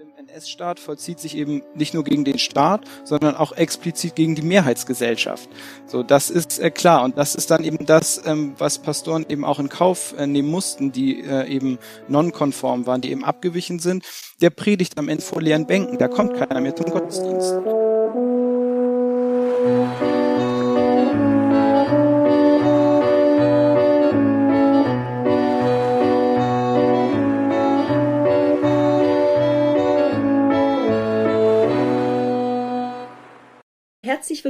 im NS-Staat vollzieht sich eben nicht nur gegen den Staat, sondern auch explizit gegen die Mehrheitsgesellschaft. So, das ist äh, klar und das ist dann eben das, ähm, was Pastoren eben auch in Kauf äh, nehmen mussten, die äh, eben nonkonform waren, die eben abgewichen sind. Der predigt am Ende vor leeren Bänken, da kommt keiner mehr zum Gottesdienst.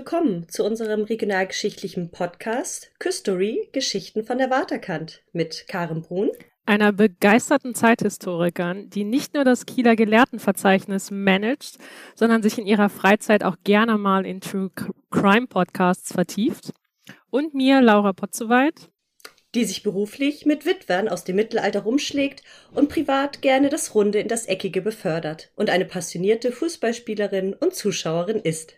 Willkommen zu unserem regionalgeschichtlichen Podcast Küstory Geschichten von der Waterkant mit Karen Brun. Einer begeisterten Zeithistorikerin, die nicht nur das Kieler Gelehrtenverzeichnis managt, sondern sich in ihrer Freizeit auch gerne mal in True Crime Podcasts vertieft. Und mir, Laura Potzowait, die sich beruflich mit Witwern aus dem Mittelalter rumschlägt und privat gerne das Runde in das Eckige befördert und eine passionierte Fußballspielerin und Zuschauerin ist.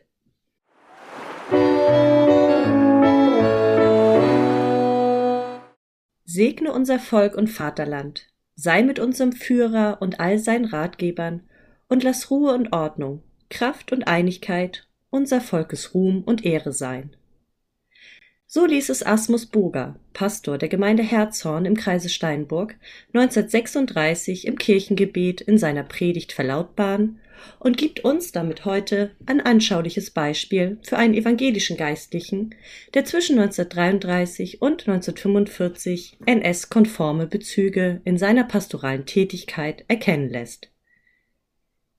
Segne unser Volk und Vaterland, sei mit unserem Führer und all seinen Ratgebern, und lass Ruhe und Ordnung, Kraft und Einigkeit unser Volkes Ruhm und Ehre sein. So ließ es Asmus Boger, Pastor der Gemeinde Herzhorn im Kreise Steinburg, 1936 im Kirchengebet in seiner Predigt verlautbaren und gibt uns damit heute ein anschauliches Beispiel für einen evangelischen Geistlichen, der zwischen 1933 und 1945 NS-konforme Bezüge in seiner pastoralen Tätigkeit erkennen lässt.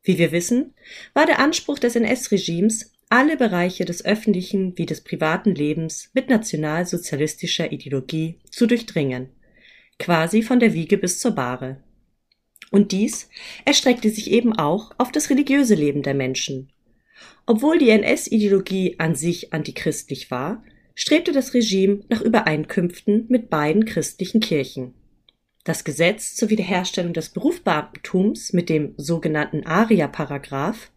Wie wir wissen, war der Anspruch des NS-Regimes, alle Bereiche des öffentlichen wie des privaten Lebens mit nationalsozialistischer Ideologie zu durchdringen, quasi von der Wiege bis zur Bahre. Und dies erstreckte sich eben auch auf das religiöse Leben der Menschen. Obwohl die NS-Ideologie an sich antichristlich war, strebte das Regime nach Übereinkünften mit beiden christlichen Kirchen. Das Gesetz zur Wiederherstellung des Berufsbeamtentums mit dem sogenannten Aria-Paragraph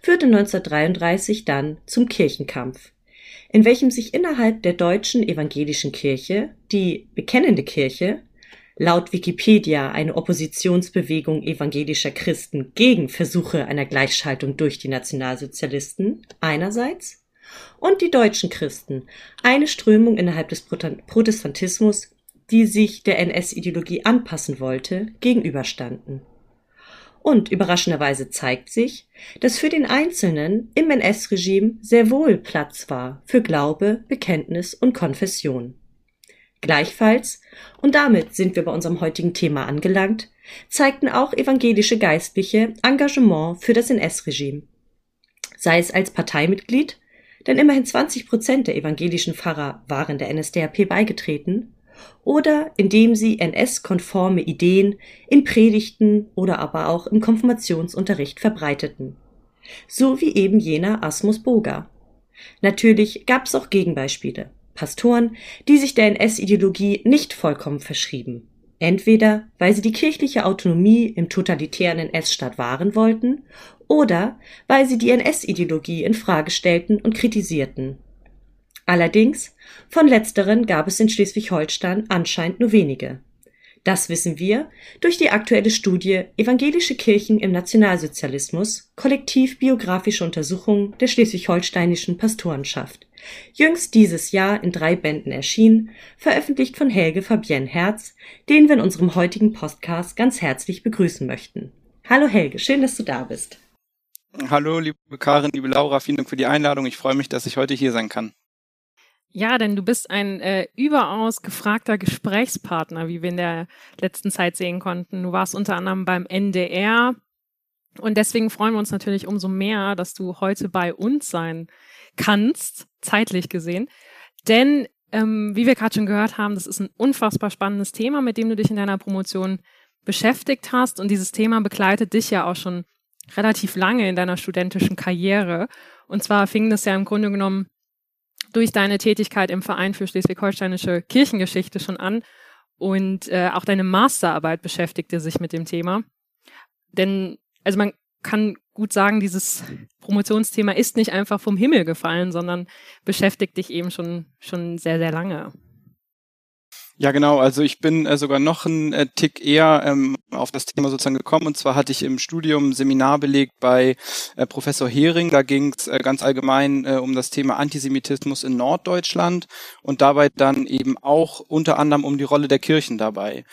führte 1933 dann zum Kirchenkampf, in welchem sich innerhalb der deutschen evangelischen Kirche die bekennende Kirche laut Wikipedia eine Oppositionsbewegung evangelischer Christen gegen Versuche einer Gleichschaltung durch die Nationalsozialisten einerseits und die deutschen Christen, eine Strömung innerhalb des Protestantismus, die sich der NS-Ideologie anpassen wollte, gegenüberstanden. Und überraschenderweise zeigt sich, dass für den Einzelnen im NS-Regime sehr wohl Platz war für Glaube, Bekenntnis und Konfession. Gleichfalls, und damit sind wir bei unserem heutigen Thema angelangt, zeigten auch evangelische Geistliche Engagement für das NS-Regime. Sei es als Parteimitglied, denn immerhin 20 Prozent der evangelischen Pfarrer waren der NSDAP beigetreten, oder indem sie NS-konforme Ideen in Predigten oder aber auch im Konfirmationsunterricht verbreiteten. So wie eben jener Asmus Boga. Natürlich gab es auch Gegenbeispiele. Pastoren, die sich der NS-Ideologie nicht vollkommen verschrieben. Entweder weil sie die kirchliche Autonomie im totalitären NS-Staat wahren wollten oder weil sie die NS-Ideologie in Frage stellten und kritisierten. Allerdings, von letzteren gab es in Schleswig-Holstein anscheinend nur wenige. Das wissen wir durch die aktuelle Studie Evangelische Kirchen im Nationalsozialismus, kollektiv biografische Untersuchung der schleswig-holsteinischen Pastorenschaft. Jüngst dieses Jahr in drei Bänden erschienen, veröffentlicht von Helge Fabienne Herz, den wir in unserem heutigen Podcast ganz herzlich begrüßen möchten. Hallo Helge, schön, dass du da bist. Hallo, liebe Karin, liebe Laura, vielen Dank für die Einladung. Ich freue mich, dass ich heute hier sein kann. Ja, denn du bist ein äh, überaus gefragter Gesprächspartner, wie wir in der letzten Zeit sehen konnten. Du warst unter anderem beim NDR und deswegen freuen wir uns natürlich umso mehr, dass du heute bei uns sein kannst, zeitlich gesehen. Denn, ähm, wie wir gerade schon gehört haben, das ist ein unfassbar spannendes Thema, mit dem du dich in deiner Promotion beschäftigt hast. Und dieses Thema begleitet dich ja auch schon relativ lange in deiner studentischen Karriere. Und zwar fing das ja im Grunde genommen durch deine Tätigkeit im Verein für schleswig-holsteinische Kirchengeschichte schon an und äh, auch deine Masterarbeit beschäftigte sich mit dem Thema. Denn, also man kann gut sagen, dieses Promotionsthema ist nicht einfach vom Himmel gefallen, sondern beschäftigt dich eben schon, schon sehr, sehr lange. Ja, genau. Also ich bin äh, sogar noch ein äh, Tick eher ähm, auf das Thema sozusagen gekommen. Und zwar hatte ich im Studium ein Seminar belegt bei äh, Professor Hering. Da ging es äh, ganz allgemein äh, um das Thema Antisemitismus in Norddeutschland und dabei dann eben auch unter anderem um die Rolle der Kirchen dabei.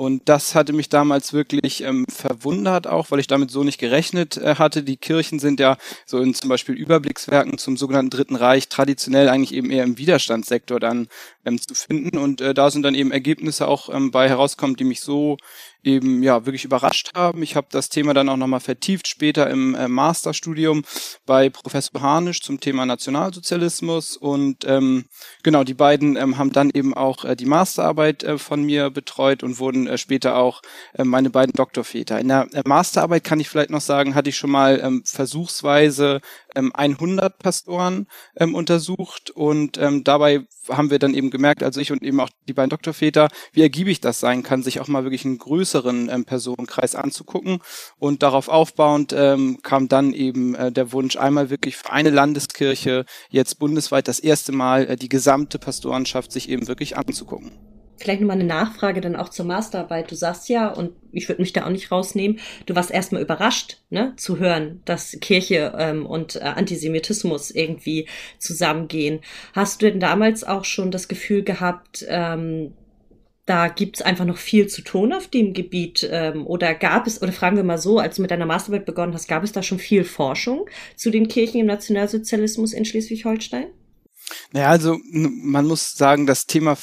Und das hatte mich damals wirklich ähm, verwundert, auch weil ich damit so nicht gerechnet äh, hatte. Die Kirchen sind ja so in zum Beispiel Überblickswerken zum sogenannten Dritten Reich traditionell eigentlich eben eher im Widerstandssektor dann ähm, zu finden. Und äh, da sind dann eben Ergebnisse auch ähm, bei herauskommen, die mich so eben ja wirklich überrascht haben. Ich habe das Thema dann auch nochmal vertieft später im äh, Masterstudium bei Professor Harnisch zum Thema Nationalsozialismus und ähm, genau die beiden ähm, haben dann eben auch äh, die Masterarbeit äh, von mir betreut und wurden äh, später auch äh, meine beiden Doktorväter. In der äh, Masterarbeit kann ich vielleicht noch sagen, hatte ich schon mal ähm, versuchsweise 100 Pastoren ähm, untersucht und ähm, dabei haben wir dann eben gemerkt, also ich und eben auch die beiden Doktorväter, wie ergiebig das sein kann, sich auch mal wirklich einen größeren ähm, Personenkreis anzugucken und darauf aufbauend ähm, kam dann eben äh, der Wunsch, einmal wirklich für eine Landeskirche jetzt bundesweit das erste Mal äh, die gesamte Pastorenschaft sich eben wirklich anzugucken. Vielleicht nochmal eine Nachfrage dann auch zur Masterarbeit. Du sagst ja, und ich würde mich da auch nicht rausnehmen, du warst erstmal überrascht, ne, zu hören, dass Kirche ähm, und äh, Antisemitismus irgendwie zusammengehen. Hast du denn damals auch schon das Gefühl gehabt, ähm, da gibt's einfach noch viel zu tun auf dem Gebiet? Ähm, oder gab es, oder fragen wir mal so, als du mit deiner Masterarbeit begonnen hast, gab es da schon viel Forschung zu den Kirchen im Nationalsozialismus in Schleswig-Holstein? Naja, also man muss sagen, das Thema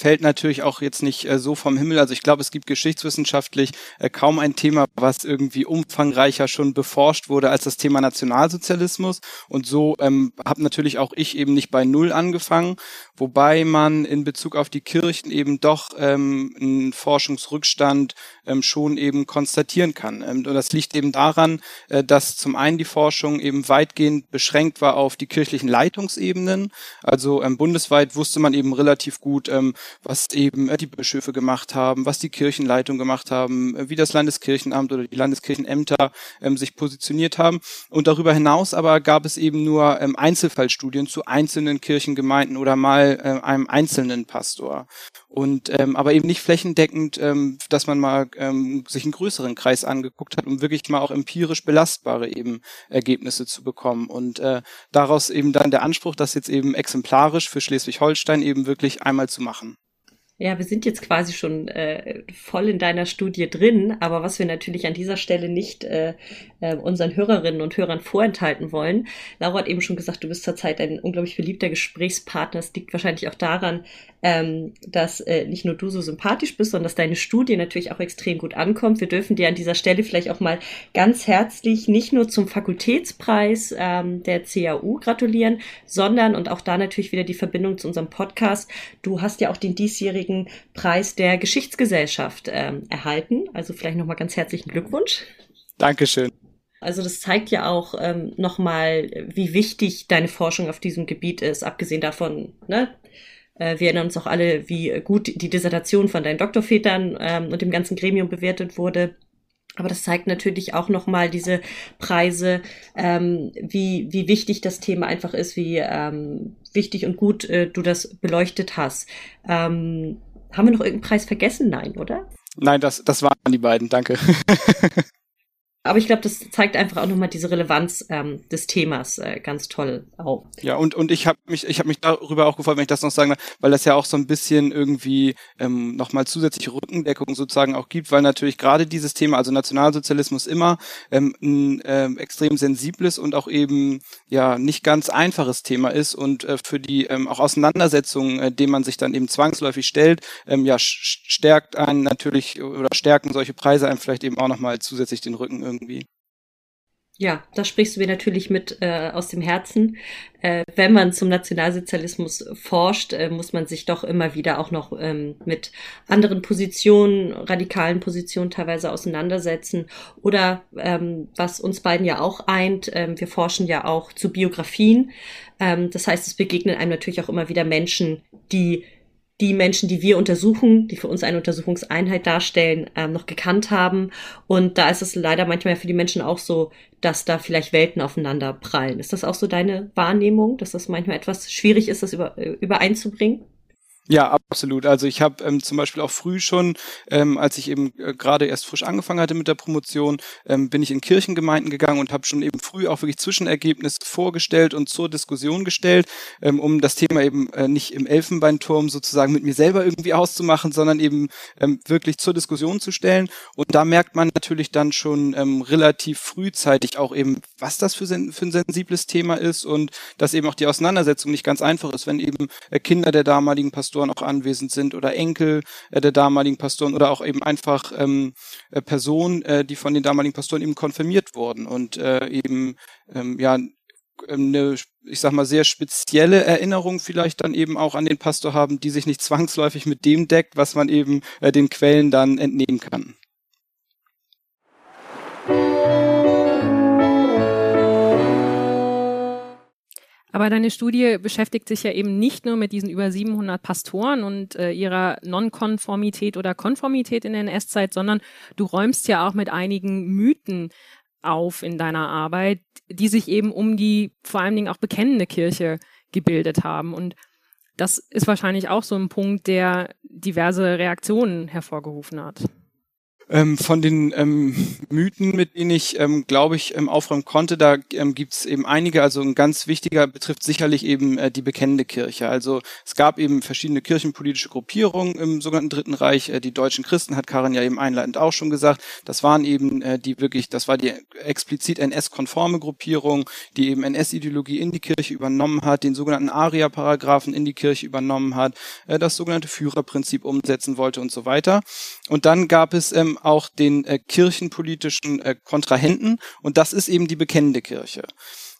fällt natürlich auch jetzt nicht äh, so vom Himmel. Also ich glaube, es gibt geschichtswissenschaftlich äh, kaum ein Thema, was irgendwie umfangreicher schon beforscht wurde als das Thema Nationalsozialismus. Und so ähm, habe natürlich auch ich eben nicht bei Null angefangen, wobei man in Bezug auf die Kirchen eben doch ähm, einen Forschungsrückstand ähm, schon eben konstatieren kann. Ähm, und das liegt eben daran, äh, dass zum einen die Forschung eben weitgehend beschränkt war auf die kirchlichen Leitungsebenen. Also ähm, bundesweit wusste man eben relativ gut, ähm, was eben äh, die Bischöfe gemacht haben, was die Kirchenleitung gemacht haben, äh, wie das Landeskirchenamt oder die Landeskirchenämter ähm, sich positioniert haben. Und darüber hinaus aber gab es eben nur ähm, Einzelfallstudien zu einzelnen Kirchengemeinden oder mal äh, einem einzelnen Pastor. Und ähm, aber eben nicht flächendeckend, ähm, dass man mal ähm, sich einen größeren Kreis angeguckt hat, um wirklich mal auch empirisch belastbare eben Ergebnisse zu bekommen. Und äh, daraus eben dann der Anspruch, das jetzt eben exemplarisch für Schleswig-Holstein eben wirklich einmal zu machen. Ja, wir sind jetzt quasi schon äh, voll in deiner Studie drin, aber was wir natürlich an dieser Stelle nicht äh, äh, unseren Hörerinnen und Hörern vorenthalten wollen. Laura hat eben schon gesagt, du bist zurzeit ein unglaublich beliebter Gesprächspartner. Es liegt wahrscheinlich auch daran, ähm, dass äh, nicht nur du so sympathisch bist, sondern dass deine Studie natürlich auch extrem gut ankommt. Wir dürfen dir an dieser Stelle vielleicht auch mal ganz herzlich nicht nur zum Fakultätspreis ähm, der CAU gratulieren, sondern und auch da natürlich wieder die Verbindung zu unserem Podcast. Du hast ja auch den diesjährigen Preis der Geschichtsgesellschaft ähm, erhalten. Also vielleicht nochmal ganz herzlichen Glückwunsch. Dankeschön. Also das zeigt ja auch ähm, nochmal, wie wichtig deine Forschung auf diesem Gebiet ist, abgesehen davon, ne, wir erinnern uns auch alle, wie gut die Dissertation von deinen Doktorvätern ähm, und dem ganzen Gremium bewertet wurde. Aber das zeigt natürlich auch nochmal diese Preise, ähm, wie, wie wichtig das Thema einfach ist, wie ähm, wichtig und gut äh, du das beleuchtet hast. Ähm, haben wir noch irgendeinen Preis vergessen? Nein, oder? Nein, das, das waren die beiden, danke. Aber ich glaube, das zeigt einfach auch nochmal diese Relevanz ähm, des Themas äh, ganz toll auf. Ja, und, und ich habe mich, ich habe mich darüber auch gefreut, wenn ich das noch sagen darf, weil das ja auch so ein bisschen irgendwie ähm, nochmal zusätzliche Rückendeckung sozusagen auch gibt, weil natürlich gerade dieses Thema, also Nationalsozialismus immer ähm, ein ähm, extrem sensibles und auch eben ja nicht ganz einfaches Thema ist und äh, für die ähm, auch Auseinandersetzungen, äh, dem man sich dann eben zwangsläufig stellt, ähm, ja stärkt einen natürlich oder stärken solche Preise einem vielleicht eben auch nochmal zusätzlich den Rücken irgendwie. Ja, da sprichst du mir natürlich mit äh, aus dem Herzen. Äh, wenn man zum Nationalsozialismus forscht, äh, muss man sich doch immer wieder auch noch ähm, mit anderen Positionen, radikalen Positionen teilweise auseinandersetzen. Oder ähm, was uns beiden ja auch eint, ähm, wir forschen ja auch zu Biografien. Ähm, das heißt, es begegnen einem natürlich auch immer wieder Menschen, die die Menschen, die wir untersuchen, die für uns eine Untersuchungseinheit darstellen, ähm, noch gekannt haben. Und da ist es leider manchmal für die Menschen auch so, dass da vielleicht Welten aufeinander prallen. Ist das auch so deine Wahrnehmung, dass das manchmal etwas schwierig ist, das über, äh, übereinzubringen? Ja, absolut. Also ich habe ähm, zum Beispiel auch früh schon, ähm, als ich eben äh, gerade erst frisch angefangen hatte mit der Promotion, ähm, bin ich in Kirchengemeinden gegangen und habe schon eben früh auch wirklich Zwischenergebnisse vorgestellt und zur Diskussion gestellt, ähm, um das Thema eben äh, nicht im Elfenbeinturm sozusagen mit mir selber irgendwie auszumachen, sondern eben ähm, wirklich zur Diskussion zu stellen. Und da merkt man natürlich dann schon ähm, relativ frühzeitig auch eben, was das für, sen für ein sensibles Thema ist und dass eben auch die Auseinandersetzung nicht ganz einfach ist, wenn eben äh, Kinder der damaligen Pastoren Pastoren auch anwesend sind oder Enkel äh, der damaligen Pastoren oder auch eben einfach ähm, äh, Personen, äh, die von den damaligen Pastoren eben konfirmiert wurden und äh, eben ähm, ja eine, ich sag mal, sehr spezielle Erinnerung vielleicht dann eben auch an den Pastor haben, die sich nicht zwangsläufig mit dem deckt, was man eben äh, den Quellen dann entnehmen kann. Aber deine Studie beschäftigt sich ja eben nicht nur mit diesen über 700 Pastoren und äh, ihrer Nonkonformität oder Konformität in der NS-Zeit, sondern du räumst ja auch mit einigen Mythen auf in deiner Arbeit, die sich eben um die vor allen Dingen auch bekennende Kirche gebildet haben. Und das ist wahrscheinlich auch so ein Punkt, der diverse Reaktionen hervorgerufen hat. Ähm, von den ähm, Mythen, mit denen ich, ähm, glaube ich, ähm, aufräumen konnte, da ähm, gibt es eben einige. Also ein ganz wichtiger betrifft sicherlich eben äh, die bekennende Kirche. Also es gab eben verschiedene kirchenpolitische Gruppierungen im sogenannten Dritten Reich. Äh, die deutschen Christen hat Karin ja eben einleitend auch schon gesagt. Das waren eben äh, die wirklich, das war die explizit NS-konforme Gruppierung, die eben NS-Ideologie in die Kirche übernommen hat, den sogenannten Aria-Paragraphen in die Kirche übernommen hat, äh, das sogenannte Führerprinzip umsetzen wollte und so weiter. Und dann gab es ähm, auch den äh, kirchenpolitischen äh, Kontrahenten und das ist eben die bekennende Kirche.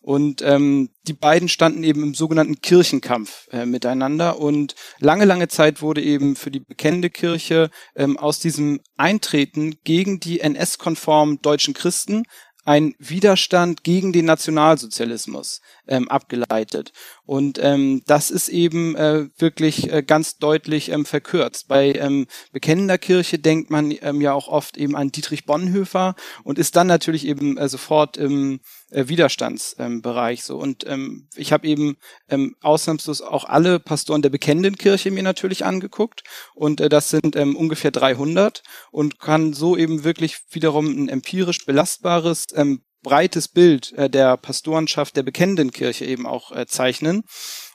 Und ähm, die beiden standen eben im sogenannten Kirchenkampf äh, miteinander. Und lange, lange Zeit wurde eben für die bekennende Kirche ähm, aus diesem Eintreten gegen die NS-konformen deutschen Christen ein Widerstand gegen den Nationalsozialismus ähm, abgeleitet. Und ähm, das ist eben äh, wirklich äh, ganz deutlich ähm, verkürzt. Bei ähm, bekennender Kirche denkt man ähm, ja auch oft eben an Dietrich Bonhoeffer und ist dann natürlich eben äh, sofort im äh, Widerstandsbereich so. Und ähm, ich habe eben ähm, ausnahmslos auch alle Pastoren der bekennenden Kirche mir natürlich angeguckt und äh, das sind ähm, ungefähr 300 und kann so eben wirklich wiederum ein empirisch belastbares ähm, breites Bild äh, der Pastorenschaft der bekennenden Kirche eben auch äh, zeichnen.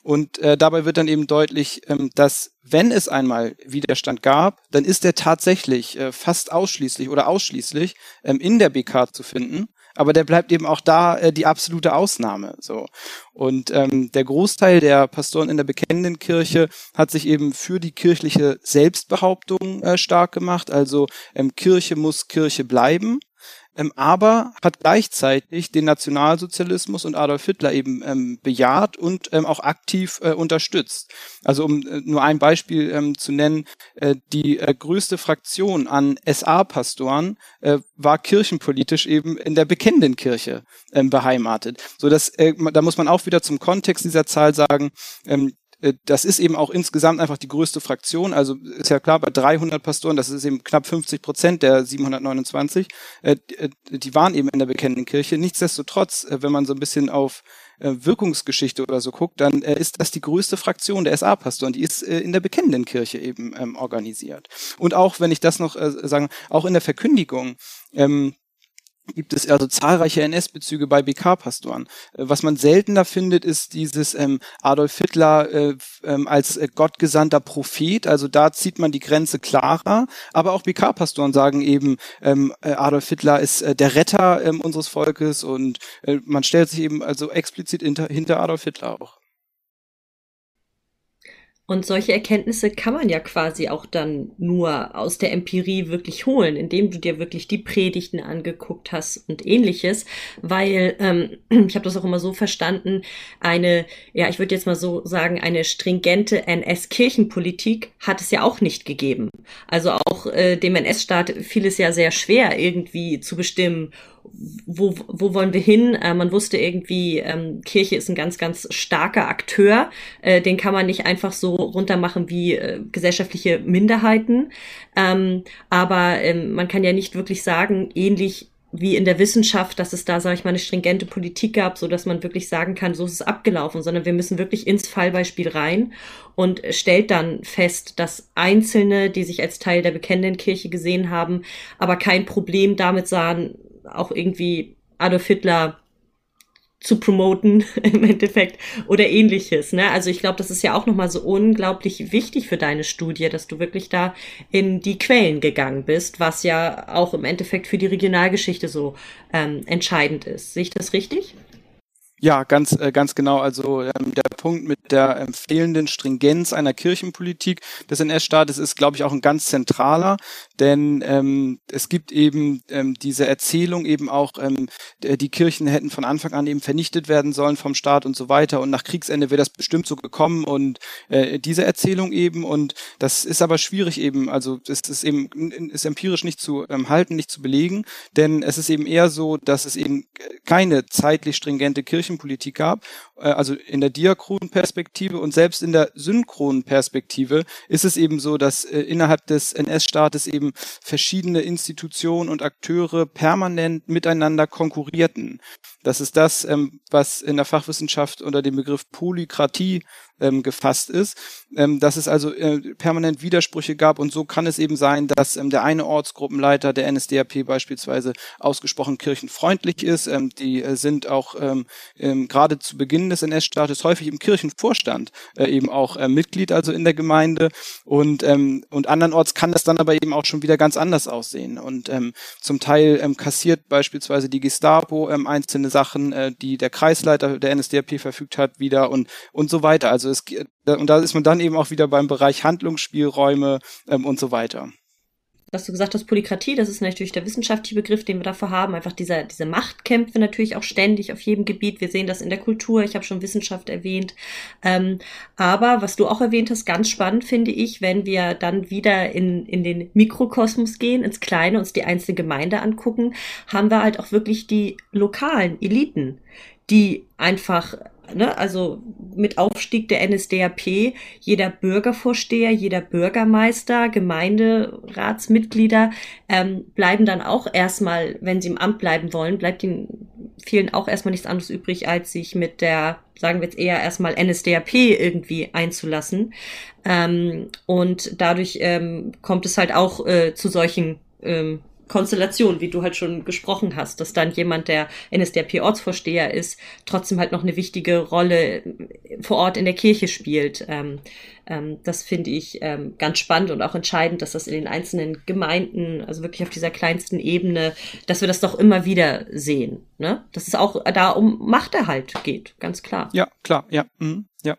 Und äh, dabei wird dann eben deutlich, ähm, dass wenn es einmal Widerstand gab, dann ist der tatsächlich äh, fast ausschließlich oder ausschließlich ähm, in der BK zu finden aber der bleibt eben auch da äh, die absolute Ausnahme. So und ähm, der Großteil der Pastoren in der bekennenden Kirche hat sich eben für die kirchliche Selbstbehauptung äh, stark gemacht. Also ähm, Kirche muss Kirche bleiben ähm, aber hat gleichzeitig den Nationalsozialismus und Adolf Hitler eben ähm, bejaht und ähm, auch aktiv äh, unterstützt. Also um äh, nur ein Beispiel ähm, zu nennen, äh, die äh, größte Fraktion an SA-Pastoren äh, war kirchenpolitisch eben in der bekennenden Kirche ähm, beheimatet. So dass äh, da muss man auch wieder zum Kontext dieser Zahl sagen, ähm, äh, das ist eben auch insgesamt einfach die größte Fraktion. Also ist ja klar, bei 300 Pastoren, das ist eben knapp 50 Prozent der 729, äh, äh, die waren eben in der bekennenden Kirche. Nichtsdestotrotz, wenn man so ein bisschen auf Wirkungsgeschichte oder so guckt, dann ist das die größte Fraktion der SA-Pastoren. Die ist in der bekennenden Kirche eben ähm, organisiert. Und auch, wenn ich das noch sagen, auch in der Verkündigung. Ähm, gibt es also zahlreiche NS-Bezüge bei BK-Pastoren. Äh, was man seltener findet, ist dieses ähm, Adolf Hitler äh, ähm, als äh, gottgesandter Prophet. Also da zieht man die Grenze klarer. Aber auch BK-Pastoren sagen eben, ähm, äh, Adolf Hitler ist äh, der Retter ähm, unseres Volkes und äh, man stellt sich eben also explizit hinter, hinter Adolf Hitler auch. Und solche Erkenntnisse kann man ja quasi auch dann nur aus der Empirie wirklich holen, indem du dir wirklich die Predigten angeguckt hast und ähnliches, weil ähm, ich habe das auch immer so verstanden, eine, ja, ich würde jetzt mal so sagen, eine stringente NS-Kirchenpolitik hat es ja auch nicht gegeben. Also auch äh, dem NS-Staat fiel es ja sehr schwer, irgendwie zu bestimmen, wo, wo wollen wir hin? Äh, man wusste irgendwie, ähm, Kirche ist ein ganz, ganz starker Akteur. Äh, den kann man nicht einfach so runtermachen wie äh, gesellschaftliche Minderheiten. Ähm, aber ähm, man kann ja nicht wirklich sagen, ähnlich wie in der Wissenschaft, dass es da, sage ich mal, eine stringente Politik gab, so dass man wirklich sagen kann, so ist es abgelaufen, sondern wir müssen wirklich ins Fallbeispiel rein und stellt dann fest, dass Einzelne, die sich als Teil der bekennenden Kirche gesehen haben, aber kein Problem damit sahen, auch irgendwie Adolf Hitler zu promoten im Endeffekt oder ähnliches. Ne? Also ich glaube, das ist ja auch nochmal so unglaublich wichtig für deine Studie, dass du wirklich da in die Quellen gegangen bist, was ja auch im Endeffekt für die Regionalgeschichte so ähm, entscheidend ist. Sehe ich das richtig? Ja, ganz, äh, ganz genau. Also ähm, der Punkt mit der ähm, fehlenden Stringenz einer Kirchenpolitik des NS-Staates ist, glaube ich, auch ein ganz zentraler, denn ähm, es gibt eben ähm, diese Erzählung eben auch, ähm, die Kirchen hätten von Anfang an eben vernichtet werden sollen vom Staat und so weiter. Und nach Kriegsende wäre das bestimmt so gekommen. Und äh, diese Erzählung eben. Und das ist aber schwierig eben, also es ist eben ist empirisch nicht zu ähm, halten, nicht zu belegen, denn es ist eben eher so, dass es eben keine zeitlich stringente Kirchenpolitik gab, äh, also in der diachronen Perspektive und selbst in der synchronen Perspektive ist es eben so, dass äh, innerhalb des NS-Staates eben verschiedene Institutionen und Akteure permanent miteinander konkurrierten. Das ist das, ähm, was in der Fachwissenschaft unter dem Begriff Polykratie ähm, gefasst ist, ähm, dass es also äh, permanent Widersprüche gab und so kann es eben sein, dass ähm, der eine Ortsgruppenleiter der NSDAP beispielsweise ausgesprochen kirchenfreundlich ist. Ähm, die äh, sind auch ähm, ähm, gerade zu Beginn des NS-Staates häufig im Kirchenvorstand äh, eben auch äh, Mitglied, also in der Gemeinde und ähm, und andernorts kann das dann aber eben auch schon wieder ganz anders aussehen und ähm, zum Teil ähm, kassiert beispielsweise die Gestapo ähm, einzelne Sachen, äh, die der Kreisleiter der NSDAP verfügt hat, wieder und und so weiter. Also es und da ist man dann eben auch wieder beim Bereich Handlungsspielräume ähm, und so weiter was du gesagt hast, Polykratie, das ist natürlich der wissenschaftliche Begriff, den wir dafür haben. Einfach dieser, diese Machtkämpfe natürlich auch ständig auf jedem Gebiet. Wir sehen das in der Kultur. Ich habe schon Wissenschaft erwähnt. Ähm, aber was du auch erwähnt hast, ganz spannend finde ich, wenn wir dann wieder in, in den Mikrokosmos gehen, ins Kleine, uns die einzelne Gemeinde angucken, haben wir halt auch wirklich die lokalen Eliten, die einfach ne, also mit Aufstieg der NSDAP, jeder Bürgervorsteher, jeder Bürgermeister, Gemeinderatsmitglieder ähm, bleiben dann auch erstmal, wenn sie im Amt bleiben wollen, bleibt ihnen vielen auch erstmal nichts anderes übrig, als sich mit der, sagen wir jetzt eher erstmal NSDAP irgendwie einzulassen. Ähm, und dadurch ähm, kommt es halt auch äh, zu solchen ähm, Konstellation, wie du halt schon gesprochen hast, dass dann jemand, der NSDAP-Ortsvorsteher ist, trotzdem halt noch eine wichtige Rolle vor Ort in der Kirche spielt. Ähm, ähm, das finde ich ähm, ganz spannend und auch entscheidend, dass das in den einzelnen Gemeinden, also wirklich auf dieser kleinsten Ebene, dass wir das doch immer wieder sehen. Ne? Dass es auch da um Machterhalt geht, ganz klar. Ja, klar, ja. Mhm. ja.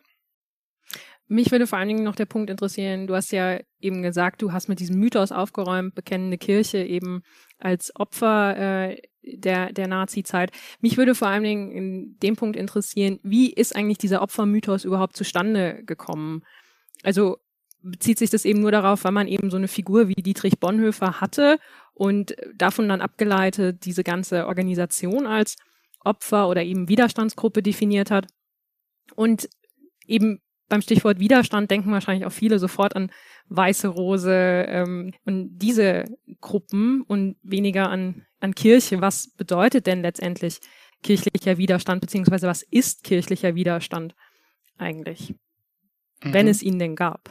Mich würde vor allen Dingen noch der Punkt interessieren, du hast ja eben gesagt, du hast mit diesem Mythos aufgeräumt, bekennende Kirche eben als Opfer äh, der, der Nazi-Zeit. Mich würde vor allen Dingen in dem Punkt interessieren, wie ist eigentlich dieser Opfermythos überhaupt zustande gekommen? Also bezieht sich das eben nur darauf, weil man eben so eine Figur wie Dietrich Bonhoeffer hatte und davon dann abgeleitet diese ganze Organisation als Opfer oder eben Widerstandsgruppe definiert hat. Und eben beim Stichwort Widerstand denken wahrscheinlich auch viele sofort an Weiße Rose ähm, und diese Gruppen und weniger an, an Kirche. Was bedeutet denn letztendlich kirchlicher Widerstand, beziehungsweise was ist kirchlicher Widerstand eigentlich, mhm. wenn es ihn denn gab?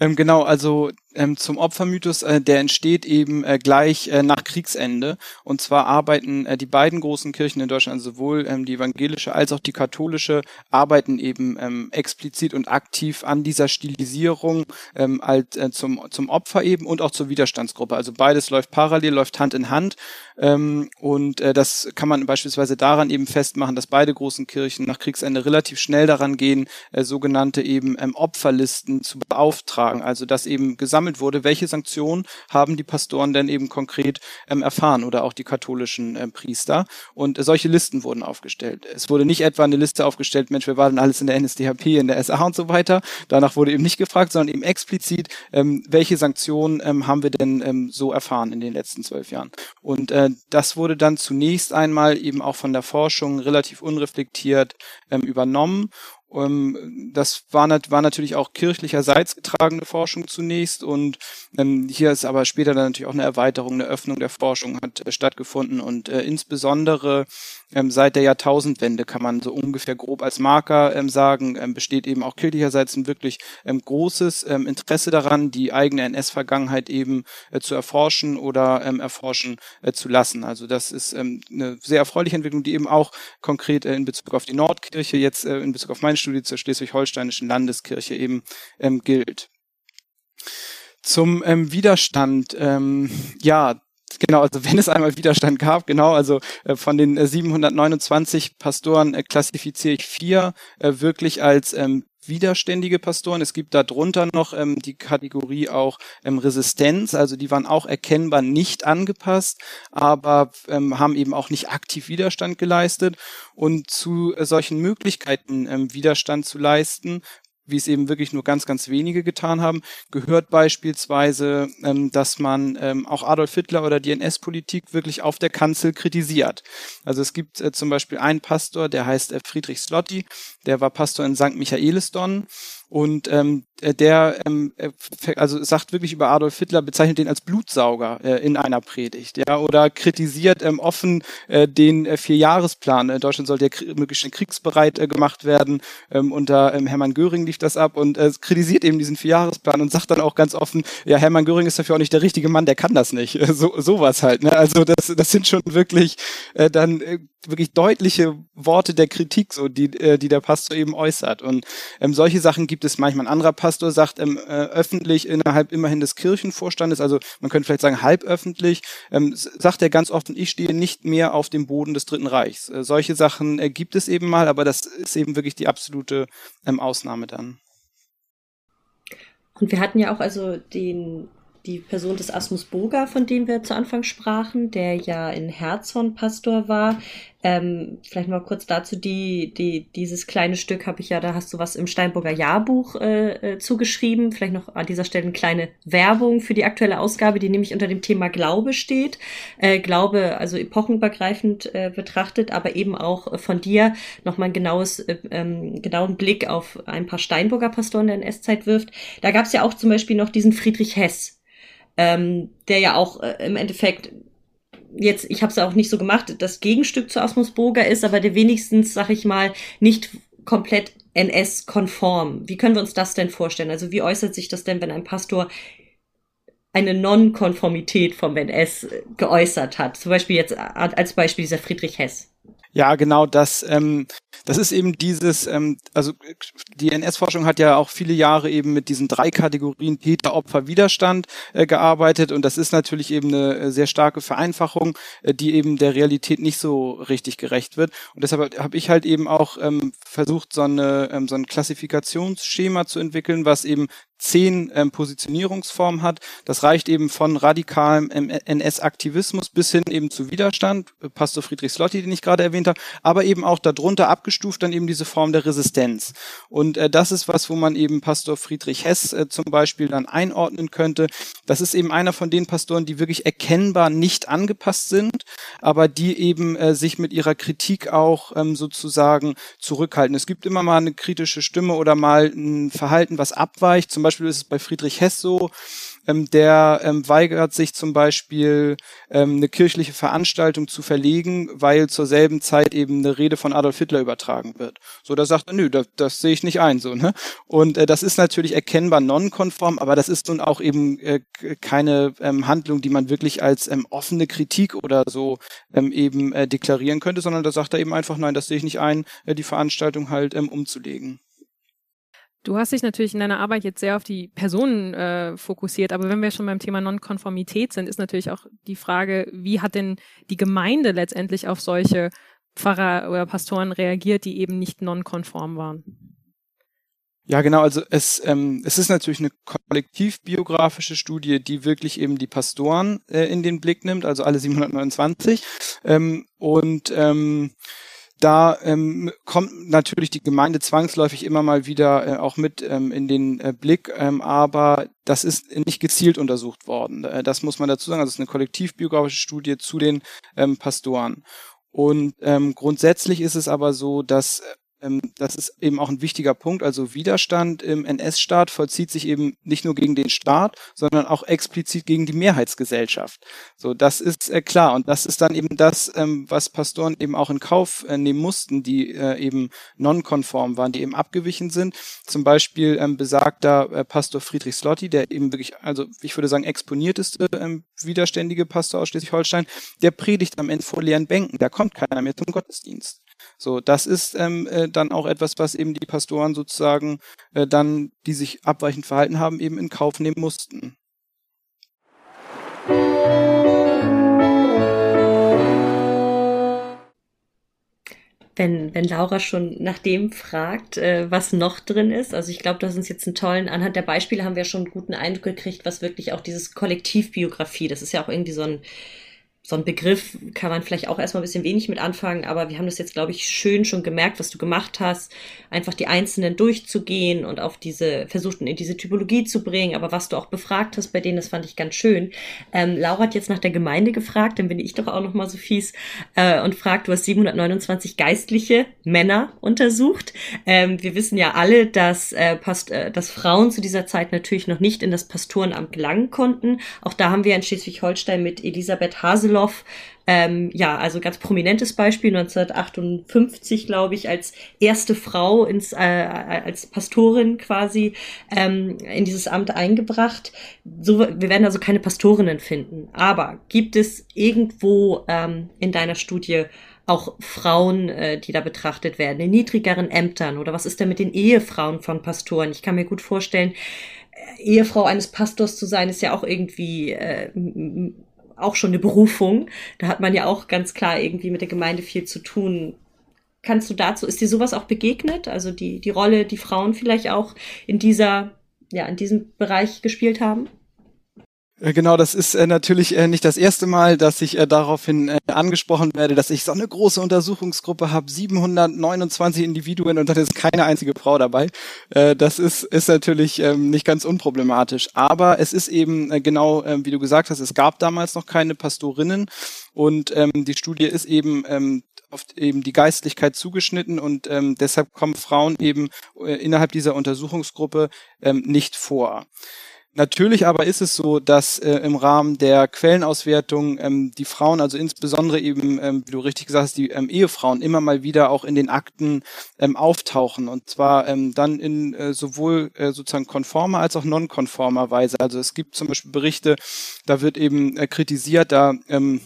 Ähm, genau, also ähm, zum Opfermythos, äh, der entsteht eben äh, gleich äh, nach Kriegsende. Und zwar arbeiten äh, die beiden großen Kirchen in Deutschland, also sowohl ähm, die evangelische als auch die katholische, arbeiten eben ähm, explizit und aktiv an dieser Stilisierung ähm, als, äh, zum, zum Opfer eben und auch zur Widerstandsgruppe. Also beides läuft parallel, läuft Hand in Hand. Ähm, und äh, das kann man beispielsweise daran eben festmachen, dass beide großen Kirchen nach Kriegsende relativ schnell daran gehen, äh, sogenannte eben ähm, Opferlisten zu beauftragen. Also dass eben gesamt gesammelt wurde, welche Sanktionen haben die Pastoren denn eben konkret ähm, erfahren oder auch die katholischen ähm, Priester. Und äh, solche Listen wurden aufgestellt. Es wurde nicht etwa eine Liste aufgestellt, Mensch, wir waren alles in der NSDAP, in der SA und so weiter. Danach wurde eben nicht gefragt, sondern eben explizit, ähm, welche Sanktionen ähm, haben wir denn ähm, so erfahren in den letzten zwölf Jahren. Und äh, das wurde dann zunächst einmal eben auch von der Forschung relativ unreflektiert ähm, übernommen das war, war natürlich auch kirchlicherseits getragene Forschung zunächst und ähm, hier ist aber später dann natürlich auch eine Erweiterung, eine Öffnung der Forschung hat äh, stattgefunden und äh, insbesondere ähm, seit der Jahrtausendwende kann man so ungefähr grob als Marker ähm, sagen, ähm, besteht eben auch kirchlicherseits ein wirklich ähm, großes ähm, Interesse daran, die eigene NS-Vergangenheit eben äh, zu erforschen oder ähm, erforschen äh, zu lassen. Also das ist ähm, eine sehr erfreuliche Entwicklung, die eben auch konkret äh, in Bezug auf die Nordkirche, jetzt äh, in Bezug auf meine Studie zur schleswig-holsteinischen Landeskirche eben ähm, gilt. Zum ähm, Widerstand, ähm, ja, Genau, also wenn es einmal Widerstand gab, genau, also äh, von den äh, 729 Pastoren äh, klassifiziere ich vier äh, wirklich als ähm, widerständige Pastoren. Es gibt darunter noch ähm, die Kategorie auch ähm, Resistenz, also die waren auch erkennbar nicht angepasst, aber ähm, haben eben auch nicht aktiv Widerstand geleistet. Und zu äh, solchen Möglichkeiten, ähm, Widerstand zu leisten, wie es eben wirklich nur ganz, ganz wenige getan haben, gehört beispielsweise, ähm, dass man ähm, auch Adolf Hitler oder die NS-Politik wirklich auf der Kanzel kritisiert. Also es gibt äh, zum Beispiel einen Pastor, der heißt äh, Friedrich Slotti, der war Pastor in St. Michaelisdonn und ähm, äh, der ähm, äh, also sagt wirklich über Adolf Hitler, bezeichnet den als Blutsauger äh, in einer Predigt, ja, oder kritisiert ähm, offen äh, den äh, Vierjahresplan. In Deutschland soll der möglichst kriegsbereit äh, gemacht werden. Ähm, unter ähm, Hermann Göring lief das ab und äh, kritisiert eben diesen Vierjahresplan und sagt dann auch ganz offen, ja, Hermann Göring ist dafür auch nicht der richtige Mann, der kann das nicht. Äh, so sowas halt. Ne? Also das, das sind schon wirklich äh, dann äh, wirklich deutliche Worte der Kritik, so die, äh, die der Pastor eben äußert. Und ähm, solche Sachen gibt es manchmal. Ein anderer Pastor sagt ähm, äh, öffentlich innerhalb immerhin des Kirchenvorstandes, also man könnte vielleicht sagen halböffentlich, ähm, sagt er ganz oft, ich stehe nicht mehr auf dem Boden des Dritten Reichs. Äh, solche Sachen äh, gibt es eben mal, aber das ist eben wirklich die absolute ähm, Ausnahme dann. Und wir hatten ja auch also den die Person des Asmus Boga, von dem wir zu Anfang sprachen, der ja in Herzhorn Pastor war. Ähm, vielleicht mal kurz dazu, die, die, dieses kleine Stück habe ich ja, da hast du was im Steinburger Jahrbuch äh, äh, zugeschrieben. Vielleicht noch an dieser Stelle eine kleine Werbung für die aktuelle Ausgabe, die nämlich unter dem Thema Glaube steht. Äh, Glaube, also epochenübergreifend äh, betrachtet, aber eben auch von dir nochmal ein genaues, äh, ähm, genauen Blick auf ein paar Steinburger Pastoren der NS-Zeit wirft. Da gab es ja auch zum Beispiel noch diesen Friedrich Hess, ähm, der ja auch äh, im Endeffekt jetzt, ich habe es auch nicht so gemacht, das Gegenstück zu Asmus Burger ist, aber der wenigstens, sag ich mal, nicht komplett NS-konform. Wie können wir uns das denn vorstellen? Also wie äußert sich das denn, wenn ein Pastor eine Non-Konformität vom NS geäußert hat? Zum Beispiel jetzt als Beispiel dieser Friedrich Hess. Ja, genau das. Ähm, das ist eben dieses, ähm, also die NS-Forschung hat ja auch viele Jahre eben mit diesen drei Kategorien Täter, Opfer, Widerstand äh, gearbeitet und das ist natürlich eben eine äh, sehr starke Vereinfachung, äh, die eben der Realität nicht so richtig gerecht wird. Und deshalb habe ich halt eben auch ähm, versucht, so, eine, ähm, so ein Klassifikationsschema zu entwickeln, was eben zehn ähm, Positionierungsformen hat. Das reicht eben von radikalem NS-Aktivismus bis hin eben zu Widerstand, Pastor Friedrich Slotti, den ich gerade erwähnt habe, aber eben auch darunter abgestuft dann eben diese Form der Resistenz. Und äh, das ist was, wo man eben Pastor Friedrich Hess äh, zum Beispiel dann einordnen könnte. Das ist eben einer von den Pastoren, die wirklich erkennbar nicht angepasst sind, aber die eben äh, sich mit ihrer Kritik auch ähm, sozusagen zurückhalten. Es gibt immer mal eine kritische Stimme oder mal ein Verhalten, was abweicht, zum Beispiel ist es bei Friedrich Hess so, ähm, der ähm, weigert sich zum Beispiel ähm, eine kirchliche Veranstaltung zu verlegen, weil zur selben Zeit eben eine Rede von Adolf Hitler übertragen wird. So, da sagt er, nö, das, das sehe ich nicht ein, so, ne? Und äh, das ist natürlich erkennbar nonkonform, aber das ist nun auch eben äh, keine ähm, Handlung, die man wirklich als ähm, offene Kritik oder so ähm, eben äh, deklarieren könnte, sondern da sagt er eben einfach, nein, das sehe ich nicht ein, äh, die Veranstaltung halt ähm, umzulegen. Du hast dich natürlich in deiner Arbeit jetzt sehr auf die Personen äh, fokussiert, aber wenn wir schon beim Thema Nonkonformität sind, ist natürlich auch die Frage, wie hat denn die Gemeinde letztendlich auf solche Pfarrer oder Pastoren reagiert, die eben nicht nonkonform waren? Ja, genau. Also es, ähm, es ist natürlich eine kollektivbiografische Studie, die wirklich eben die Pastoren äh, in den Blick nimmt, also alle 729. Ähm, und ähm, da ähm, kommt natürlich die Gemeinde zwangsläufig immer mal wieder äh, auch mit ähm, in den äh, Blick, ähm, aber das ist nicht gezielt untersucht worden. Äh, das muss man dazu sagen. Also es ist eine kollektivbiografische Studie zu den ähm, Pastoren. Und ähm, grundsätzlich ist es aber so, dass ähm, das ist eben auch ein wichtiger Punkt. Also Widerstand im NS-Staat vollzieht sich eben nicht nur gegen den Staat, sondern auch explizit gegen die Mehrheitsgesellschaft. So, das ist äh, klar. Und das ist dann eben das, ähm, was Pastoren eben auch in Kauf äh, nehmen mussten, die äh, eben nonkonform waren, die eben abgewichen sind. Zum Beispiel ähm, besagter Pastor Friedrich Slotti, der eben wirklich, also ich würde sagen, exponierteste ähm, widerständige Pastor aus Schleswig-Holstein, der predigt am Ende vor leeren Bänken. Da kommt keiner mehr zum Gottesdienst. So, das ist ähm, äh, dann auch etwas, was eben die Pastoren sozusagen äh, dann, die sich abweichend verhalten haben, eben in Kauf nehmen mussten. wenn, wenn Laura schon nach dem fragt, äh, was noch drin ist. Also ich glaube, hast uns jetzt einen tollen, anhand der Beispiele haben wir schon einen guten Eindruck gekriegt, was wirklich auch dieses Kollektivbiografie, das ist ja auch irgendwie so ein so ein Begriff kann man vielleicht auch erstmal ein bisschen wenig mit anfangen, aber wir haben das jetzt, glaube ich, schön schon gemerkt, was du gemacht hast, einfach die Einzelnen durchzugehen und auf diese, versucht in diese Typologie zu bringen, aber was du auch befragt hast bei denen, das fand ich ganz schön. Ähm, Laura hat jetzt nach der Gemeinde gefragt, dann bin ich doch auch noch mal so fies äh, und fragt, du hast 729 geistliche Männer untersucht. Ähm, wir wissen ja alle, dass, äh, Past äh, dass Frauen zu dieser Zeit natürlich noch nicht in das Pastorenamt gelangen konnten. Auch da haben wir in Schleswig-Holstein mit Elisabeth Haseloff Haseloff, ähm, ja, also ganz prominentes Beispiel, 1958, glaube ich, als erste Frau ins, äh, als Pastorin quasi ähm, in dieses Amt eingebracht. So, wir werden also keine Pastorinnen finden. Aber gibt es irgendwo ähm, in deiner Studie auch Frauen, äh, die da betrachtet werden, in niedrigeren Ämtern? Oder was ist denn mit den Ehefrauen von Pastoren? Ich kann mir gut vorstellen, äh, Ehefrau eines Pastors zu sein, ist ja auch irgendwie äh, auch schon eine Berufung. Da hat man ja auch ganz klar irgendwie mit der Gemeinde viel zu tun. Kannst du dazu, ist dir sowas auch begegnet? Also die, die Rolle, die Frauen vielleicht auch in dieser, ja, in diesem Bereich gespielt haben? Äh, genau, das ist äh, natürlich äh, nicht das erste Mal, dass ich äh, daraufhin äh, angesprochen werde, dass ich so eine große Untersuchungsgruppe habe, 729 Individuen und da ist keine einzige Frau dabei. Äh, das ist, ist natürlich ähm, nicht ganz unproblematisch. Aber es ist eben genau, äh, wie du gesagt hast, es gab damals noch keine Pastorinnen und ähm, die Studie ist eben ähm, auf eben die Geistlichkeit zugeschnitten und ähm, deshalb kommen Frauen eben innerhalb dieser Untersuchungsgruppe ähm, nicht vor. Natürlich aber ist es so, dass äh, im Rahmen der Quellenauswertung ähm, die Frauen, also insbesondere eben, ähm, wie du richtig gesagt hast, die ähm, Ehefrauen immer mal wieder auch in den Akten ähm, auftauchen und zwar ähm, dann in äh, sowohl äh, sozusagen konformer als auch nonkonformer Weise. Also es gibt zum Beispiel Berichte, da wird eben äh, kritisiert, da ähm,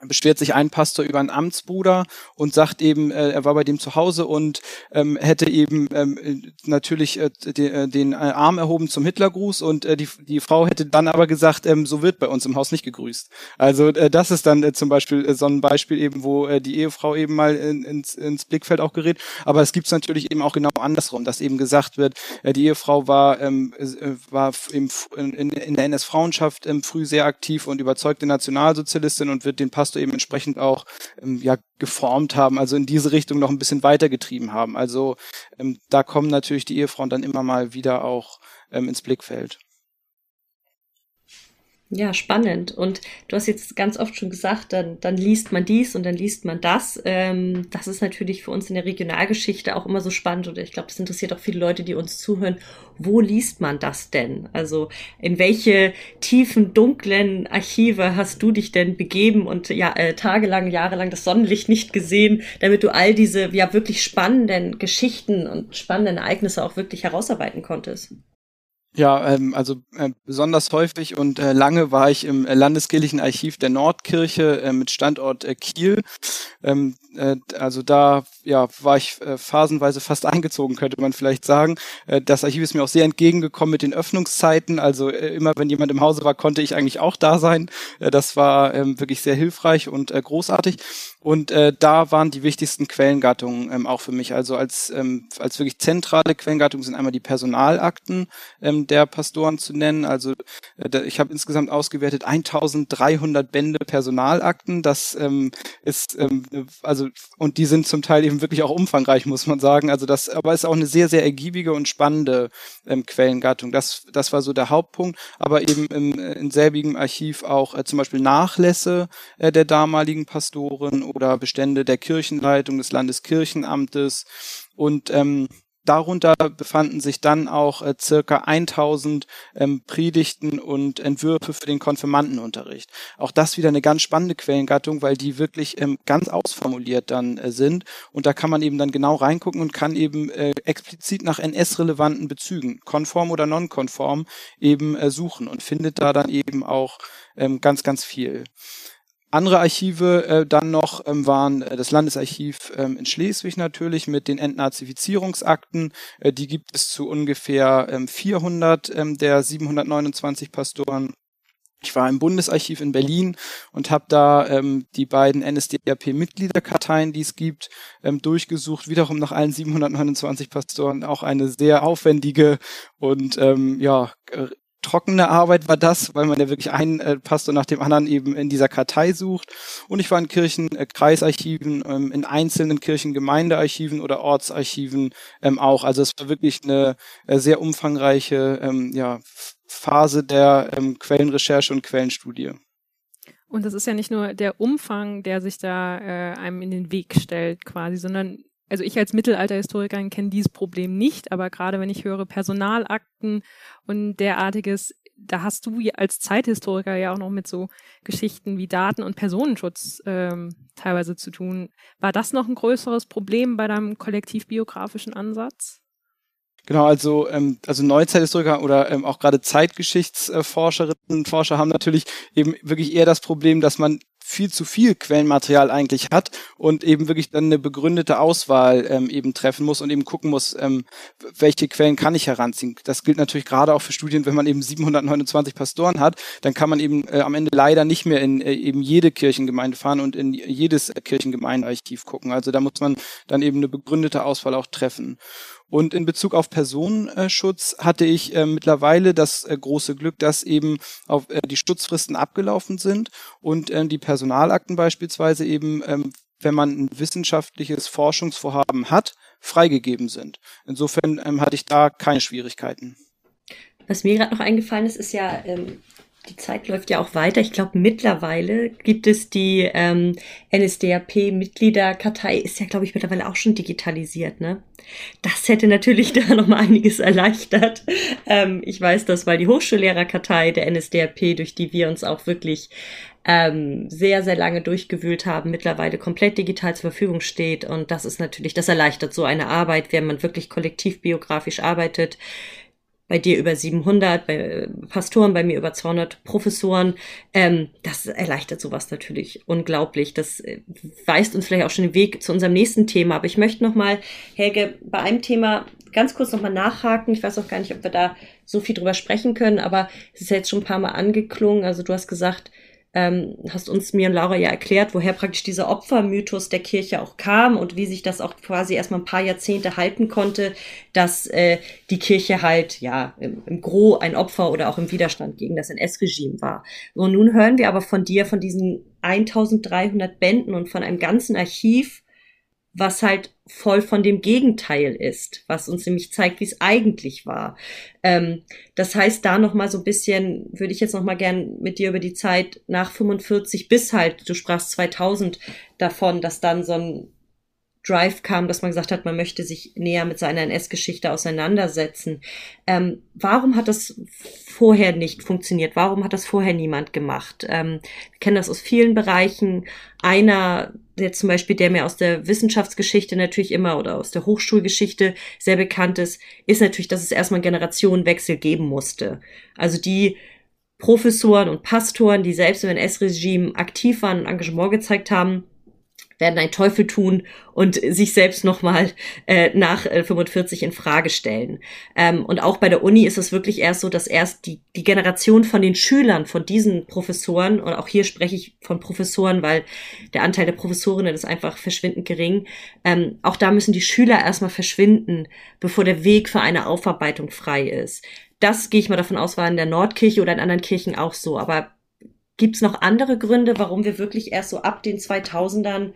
beschwert sich ein Pastor über einen Amtsbruder und sagt eben, äh, er war bei dem zu Hause und ähm, hätte eben ähm, natürlich äh, den, äh, den äh, Arm erhoben zum Hitlergruß und äh, die, die Frau hätte dann aber gesagt, ähm, so wird bei uns im Haus nicht gegrüßt. Also äh, das ist dann äh, zum Beispiel äh, so ein Beispiel eben, wo äh, die Ehefrau eben mal in, ins, ins Blickfeld auch gerät. Aber es gibt es natürlich eben auch genau andersrum, dass eben gesagt wird, äh, die Ehefrau war, ähm, äh, war im, in, in der NS-Frauenschaft ähm, früh sehr aktiv und überzeugte Nationalsozialistin und wird den Pastor du eben entsprechend auch ähm, ja geformt haben, also in diese Richtung noch ein bisschen weitergetrieben haben. Also ähm, da kommen natürlich die Ehefrauen dann immer mal wieder auch ähm, ins Blickfeld. Ja, spannend. Und du hast jetzt ganz oft schon gesagt, dann, dann liest man dies und dann liest man das. Ähm, das ist natürlich für uns in der Regionalgeschichte auch immer so spannend und ich glaube, das interessiert auch viele Leute, die uns zuhören. Wo liest man das denn? Also in welche tiefen, dunklen Archive hast du dich denn begeben und ja, äh, tagelang, jahrelang das Sonnenlicht nicht gesehen, damit du all diese ja wirklich spannenden Geschichten und spannenden Ereignisse auch wirklich herausarbeiten konntest? Ja, ähm, also äh, besonders häufig und äh, lange war ich im äh, Landeskirchlichen Archiv der Nordkirche äh, mit Standort äh, Kiel. Ähm, äh, also da ja, war ich äh, phasenweise fast eingezogen, könnte man vielleicht sagen. Äh, das Archiv ist mir auch sehr entgegengekommen mit den Öffnungszeiten. Also äh, immer wenn jemand im Hause war, konnte ich eigentlich auch da sein. Äh, das war ähm, wirklich sehr hilfreich und äh, großartig. Und äh, da waren die wichtigsten Quellengattungen ähm, auch für mich. Also als, ähm, als wirklich zentrale Quellengattung sind einmal die Personalakten, ähm, der Pastoren zu nennen. Also äh, ich habe insgesamt ausgewertet 1300 Bände Personalakten. Das ähm, ist ähm, also und die sind zum Teil eben wirklich auch umfangreich, muss man sagen. Also das, aber ist auch eine sehr sehr ergiebige und spannende ähm, Quellengattung. Das das war so der Hauptpunkt. Aber eben im, in selbigem Archiv auch äh, zum Beispiel Nachlässe äh, der damaligen Pastoren oder Bestände der Kirchenleitung des Landeskirchenamtes und ähm, Darunter befanden sich dann auch äh, circa 1000 ähm, Predigten und Entwürfe für den Konfirmandenunterricht. Auch das wieder eine ganz spannende Quellengattung, weil die wirklich ähm, ganz ausformuliert dann äh, sind. Und da kann man eben dann genau reingucken und kann eben äh, explizit nach NS-relevanten Bezügen, konform oder nonkonform, eben äh, suchen und findet da dann eben auch ähm, ganz, ganz viel. Andere Archive äh, dann noch ähm, waren äh, das Landesarchiv ähm, in Schleswig natürlich mit den Entnazifizierungsakten. Äh, die gibt es zu ungefähr ähm, 400 ähm, der 729 Pastoren. Ich war im Bundesarchiv in Berlin und habe da ähm, die beiden NSDAP-Mitgliederkarteien, die es gibt, ähm, durchgesucht. Wiederum nach allen 729 Pastoren auch eine sehr aufwendige und ähm, ja trockene Arbeit war das, weil man ja wirklich einen äh, Pastor nach dem anderen eben in dieser Kartei sucht. Und ich war in Kirchen, äh, Kreisarchiven, ähm, in einzelnen Kirchengemeindearchiven oder Ortsarchiven ähm, auch. Also es war wirklich eine äh, sehr umfangreiche ähm, ja, Phase der ähm, Quellenrecherche und Quellenstudie. Und das ist ja nicht nur der Umfang, der sich da äh, einem in den Weg stellt, quasi, sondern also ich als Mittelalterhistorikerin kenne dieses Problem nicht, aber gerade wenn ich höre Personalakten und derartiges, da hast du als Zeithistoriker ja auch noch mit so Geschichten wie Daten- und Personenschutz ähm, teilweise zu tun. War das noch ein größeres Problem bei deinem kollektivbiografischen Ansatz? Genau, also ähm, also Neuzeithistoriker oder ähm, auch gerade Zeitgeschichtsforscherinnen und Forscher haben natürlich eben wirklich eher das Problem, dass man viel zu viel Quellenmaterial eigentlich hat und eben wirklich dann eine begründete Auswahl ähm, eben treffen muss und eben gucken muss, ähm, welche Quellen kann ich heranziehen. Das gilt natürlich gerade auch für Studien, wenn man eben 729 Pastoren hat, dann kann man eben äh, am Ende leider nicht mehr in äh, eben jede Kirchengemeinde fahren und in jedes Kirchengemeindearchiv gucken. Also da muss man dann eben eine begründete Auswahl auch treffen. Und in Bezug auf Personenschutz hatte ich äh, mittlerweile das äh, große Glück, dass eben auf, äh, die Schutzfristen abgelaufen sind und die Personalakten beispielsweise eben, ähm, wenn man ein wissenschaftliches Forschungsvorhaben hat, freigegeben sind. Insofern ähm, hatte ich da keine Schwierigkeiten. Was mir gerade noch eingefallen ist, ist ja, ähm, die Zeit läuft ja auch weiter. Ich glaube, mittlerweile gibt es die ähm, NSDAP-Mitgliederkartei, ist ja, glaube ich, mittlerweile auch schon digitalisiert, ne? Das hätte natürlich da noch mal einiges erleichtert. Ähm, ich weiß das, weil die Hochschullehrerkartei der NSDAP, durch die wir uns auch wirklich ähm, sehr, sehr lange durchgewühlt haben, mittlerweile komplett digital zur Verfügung steht. Und das ist natürlich, das erleichtert so eine Arbeit, wenn man wirklich kollektiv biografisch arbeitet bei dir über 700, bei Pastoren, bei mir über 200 Professoren. Ähm, das erleichtert sowas natürlich unglaublich. Das äh, weist uns vielleicht auch schon den Weg zu unserem nächsten Thema. Aber ich möchte noch mal, Helge, bei einem Thema ganz kurz noch mal nachhaken. Ich weiß auch gar nicht, ob wir da so viel drüber sprechen können, aber es ist ja jetzt schon ein paar Mal angeklungen. Also du hast gesagt, ähm, hast uns mir und Laura ja erklärt, woher praktisch dieser Opfermythos der Kirche auch kam und wie sich das auch quasi erstmal ein paar Jahrzehnte halten konnte, dass äh, die Kirche halt ja im, im Gro ein Opfer oder auch im Widerstand gegen das NS-Regime war. Und nun hören wir aber von dir von diesen 1300 Bänden und von einem ganzen Archiv, was halt voll von dem Gegenteil ist, was uns nämlich zeigt, wie es eigentlich war. Ähm, das heißt, da noch mal so ein bisschen, würde ich jetzt noch mal gern mit dir über die Zeit nach 45 bis halt, du sprachst 2000 davon, dass dann so ein Drive kam, dass man gesagt hat, man möchte sich näher mit seiner NS-Geschichte auseinandersetzen. Ähm, warum hat das vorher nicht funktioniert? Warum hat das vorher niemand gemacht? Ähm, wir kennen das aus vielen Bereichen. Einer, der zum Beispiel, der mir aus der Wissenschaftsgeschichte natürlich immer oder aus der Hochschulgeschichte sehr bekannt ist, ist natürlich, dass es erstmal einen Generationenwechsel geben musste. Also die Professoren und Pastoren, die selbst im NS-Regime aktiv waren und Engagement gezeigt haben, werden einen Teufel tun und sich selbst nochmal äh, nach äh, 45 in Frage stellen. Ähm, und auch bei der Uni ist es wirklich erst so, dass erst die, die Generation von den Schülern, von diesen Professoren, und auch hier spreche ich von Professoren, weil der Anteil der Professorinnen ist einfach verschwindend gering, ähm, auch da müssen die Schüler erstmal verschwinden, bevor der Weg für eine Aufarbeitung frei ist. Das gehe ich mal davon aus, war in der Nordkirche oder in anderen Kirchen auch so. Aber Gibt es noch andere Gründe, warum wir wirklich erst so ab den 2000ern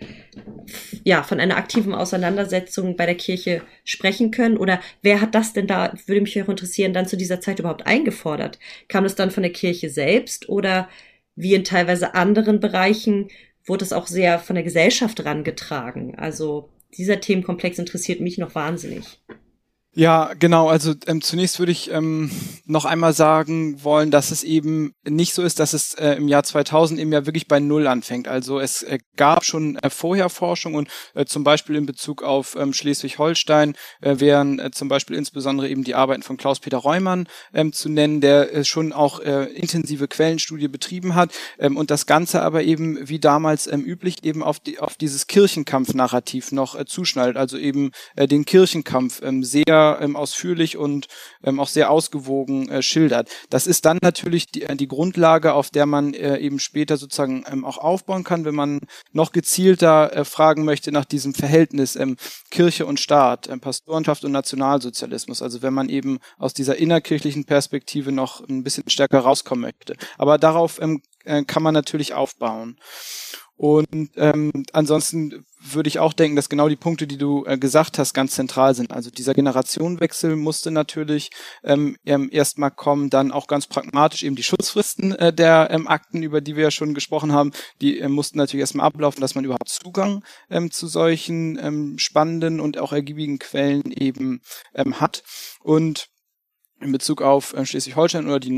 ja von einer aktiven Auseinandersetzung bei der Kirche sprechen können? Oder wer hat das denn da, würde mich auch interessieren, dann zu dieser Zeit überhaupt eingefordert? Kam das dann von der Kirche selbst oder wie in teilweise anderen Bereichen wurde es auch sehr von der Gesellschaft rangetragen? Also dieser Themenkomplex interessiert mich noch wahnsinnig. Ja, genau. Also ähm, zunächst würde ich ähm, noch einmal sagen wollen, dass es eben nicht so ist, dass es äh, im Jahr 2000 eben ja wirklich bei Null anfängt. Also es äh, gab schon äh, vorher Forschung und äh, zum Beispiel in Bezug auf ähm, Schleswig-Holstein äh, wären äh, zum Beispiel insbesondere eben die Arbeiten von Klaus-Peter Reumann ähm, zu nennen, der äh, schon auch äh, intensive Quellenstudie betrieben hat ähm, und das Ganze aber eben wie damals ähm, üblich eben auf, die, auf dieses Kirchenkampf-Narrativ noch äh, zuschneidet. Also eben äh, den Kirchenkampf ähm, sehr ähm, ausführlich und ähm, auch sehr ausgewogen äh, schildert. Das ist dann natürlich die, äh, die Grundlage, auf der man äh, eben später sozusagen ähm, auch aufbauen kann, wenn man noch gezielter äh, fragen möchte nach diesem Verhältnis ähm, Kirche und Staat, ähm, Pastorenschaft und Nationalsozialismus. Also wenn man eben aus dieser innerkirchlichen Perspektive noch ein bisschen stärker rauskommen möchte. Aber darauf ähm, äh, kann man natürlich aufbauen. Und ähm, ansonsten würde ich auch denken, dass genau die Punkte, die du äh, gesagt hast, ganz zentral sind. Also dieser Generationenwechsel musste natürlich ähm, erstmal kommen, dann auch ganz pragmatisch eben die Schutzfristen äh, der ähm, Akten, über die wir ja schon gesprochen haben, die äh, mussten natürlich erstmal ablaufen, dass man überhaupt Zugang ähm, zu solchen ähm, spannenden und auch ergiebigen Quellen eben ähm, hat. Und in Bezug auf äh, Schleswig-Holstein oder die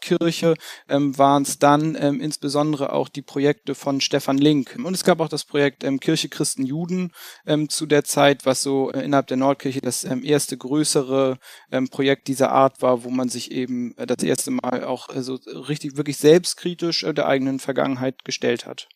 Nordkirche ähm, waren es dann ähm, insbesondere auch die Projekte von Stefan Link. Und es gab auch das Projekt ähm, Kirche Christen Juden ähm, zu der Zeit, was so äh, innerhalb der Nordkirche das ähm, erste größere ähm, Projekt dieser Art war, wo man sich eben äh, das erste Mal auch äh, so richtig wirklich selbstkritisch äh, der eigenen Vergangenheit gestellt hat.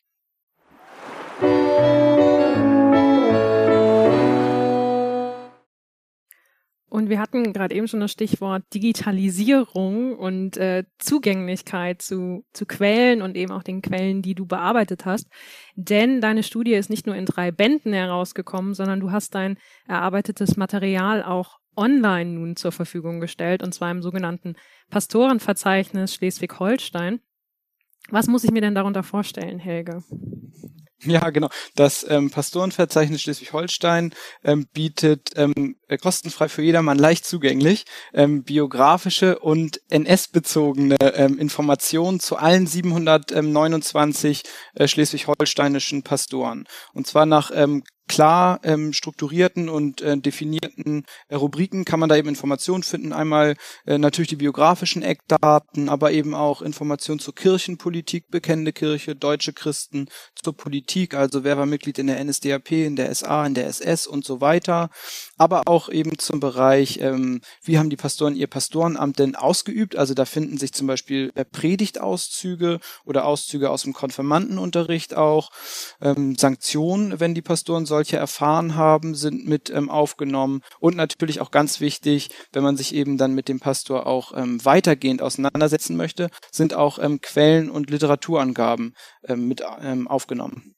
Und wir hatten gerade eben schon das Stichwort Digitalisierung und äh, Zugänglichkeit zu, zu Quellen und eben auch den Quellen, die du bearbeitet hast. Denn deine Studie ist nicht nur in drei Bänden herausgekommen, sondern du hast dein erarbeitetes Material auch online nun zur Verfügung gestellt, und zwar im sogenannten Pastorenverzeichnis Schleswig-Holstein. Was muss ich mir denn darunter vorstellen, Helge? Ja, genau. Das ähm, Pastorenverzeichnis Schleswig-Holstein ähm, bietet ähm, kostenfrei für jedermann leicht zugänglich ähm, biografische und NS-bezogene ähm, Informationen zu allen 729 äh, schleswig-holsteinischen Pastoren. Und zwar nach ähm, klar ähm, strukturierten und äh, definierten äh, Rubriken kann man da eben Informationen finden. Einmal äh, natürlich die biografischen Eckdaten, aber eben auch Informationen zur Kirchenpolitik, bekennende Kirche, deutsche Christen, zur Politik, also wer war Mitglied in der NSDAP, in der SA, in der SS und so weiter. Aber auch eben zum Bereich, ähm, wie haben die Pastoren ihr Pastorenamt denn ausgeübt? Also da finden sich zum Beispiel Predigtauszüge oder Auszüge aus dem Konfirmandenunterricht auch, ähm, Sanktionen, wenn die Pastoren solche erfahren haben, sind mit ähm, aufgenommen und natürlich auch ganz wichtig, wenn man sich eben dann mit dem Pastor auch ähm, weitergehend auseinandersetzen möchte, sind auch ähm, Quellen und Literaturangaben ähm, mit ähm, aufgenommen.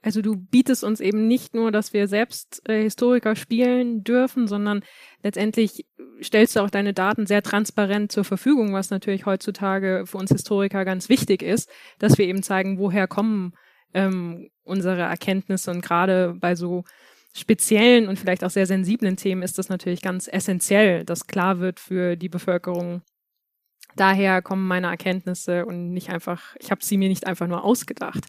Also du bietest uns eben nicht nur, dass wir selbst äh, Historiker spielen dürfen, sondern letztendlich stellst du auch deine Daten sehr transparent zur Verfügung, was natürlich heutzutage für uns Historiker ganz wichtig ist, dass wir eben zeigen, woher kommen ähm, unsere Erkenntnisse. Und gerade bei so speziellen und vielleicht auch sehr sensiblen Themen ist das natürlich ganz essentiell, dass klar wird für die Bevölkerung, daher kommen meine Erkenntnisse und nicht einfach, ich habe sie mir nicht einfach nur ausgedacht.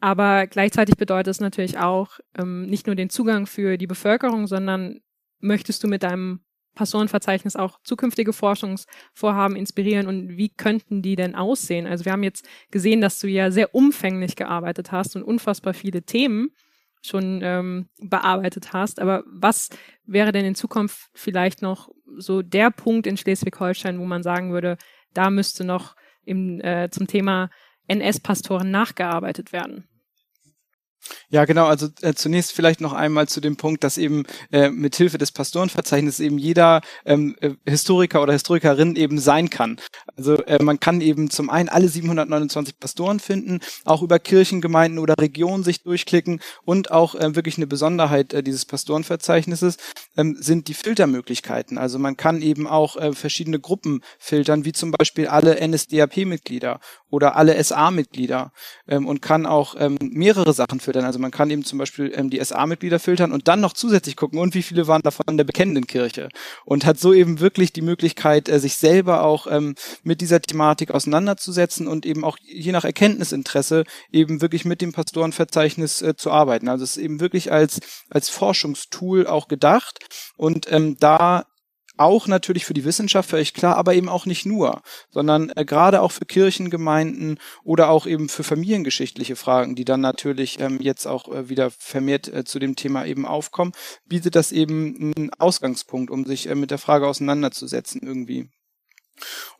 Aber gleichzeitig bedeutet es natürlich auch ähm, nicht nur den Zugang für die Bevölkerung, sondern möchtest du mit deinem Pastorenverzeichnis auch zukünftige Forschungsvorhaben inspirieren und wie könnten die denn aussehen? Also wir haben jetzt gesehen, dass du ja sehr umfänglich gearbeitet hast und unfassbar viele Themen schon ähm, bearbeitet hast. Aber was wäre denn in Zukunft vielleicht noch so der Punkt in Schleswig-Holstein, wo man sagen würde, da müsste noch im, äh, zum Thema NS-Pastoren nachgearbeitet werden? Ja, genau. Also äh, zunächst vielleicht noch einmal zu dem Punkt, dass eben äh, mit Hilfe des Pastorenverzeichnisses eben jeder ähm, äh, Historiker oder Historikerin eben sein kann. Also äh, man kann eben zum einen alle 729 Pastoren finden, auch über Kirchengemeinden oder Regionen sich durchklicken und auch äh, wirklich eine Besonderheit äh, dieses Pastorenverzeichnisses ähm, sind die Filtermöglichkeiten. Also man kann eben auch äh, verschiedene Gruppen filtern, wie zum Beispiel alle NSDAP-Mitglieder oder alle SA-Mitglieder ähm, und kann auch ähm, mehrere Sachen filtern. Also man kann eben zum Beispiel ähm, die SA-Mitglieder filtern und dann noch zusätzlich gucken, und wie viele waren davon in der bekennenden Kirche. Und hat so eben wirklich die Möglichkeit, äh, sich selber auch ähm, mit dieser Thematik auseinanderzusetzen und eben auch je nach Erkenntnisinteresse eben wirklich mit dem Pastorenverzeichnis äh, zu arbeiten. Also es ist eben wirklich als, als Forschungstool auch gedacht. Und ähm, da auch natürlich für die Wissenschaft völlig klar, aber eben auch nicht nur, sondern äh, gerade auch für Kirchengemeinden oder auch eben für familiengeschichtliche Fragen, die dann natürlich ähm, jetzt auch äh, wieder vermehrt äh, zu dem Thema eben aufkommen, bietet das eben einen Ausgangspunkt, um sich äh, mit der Frage auseinanderzusetzen irgendwie.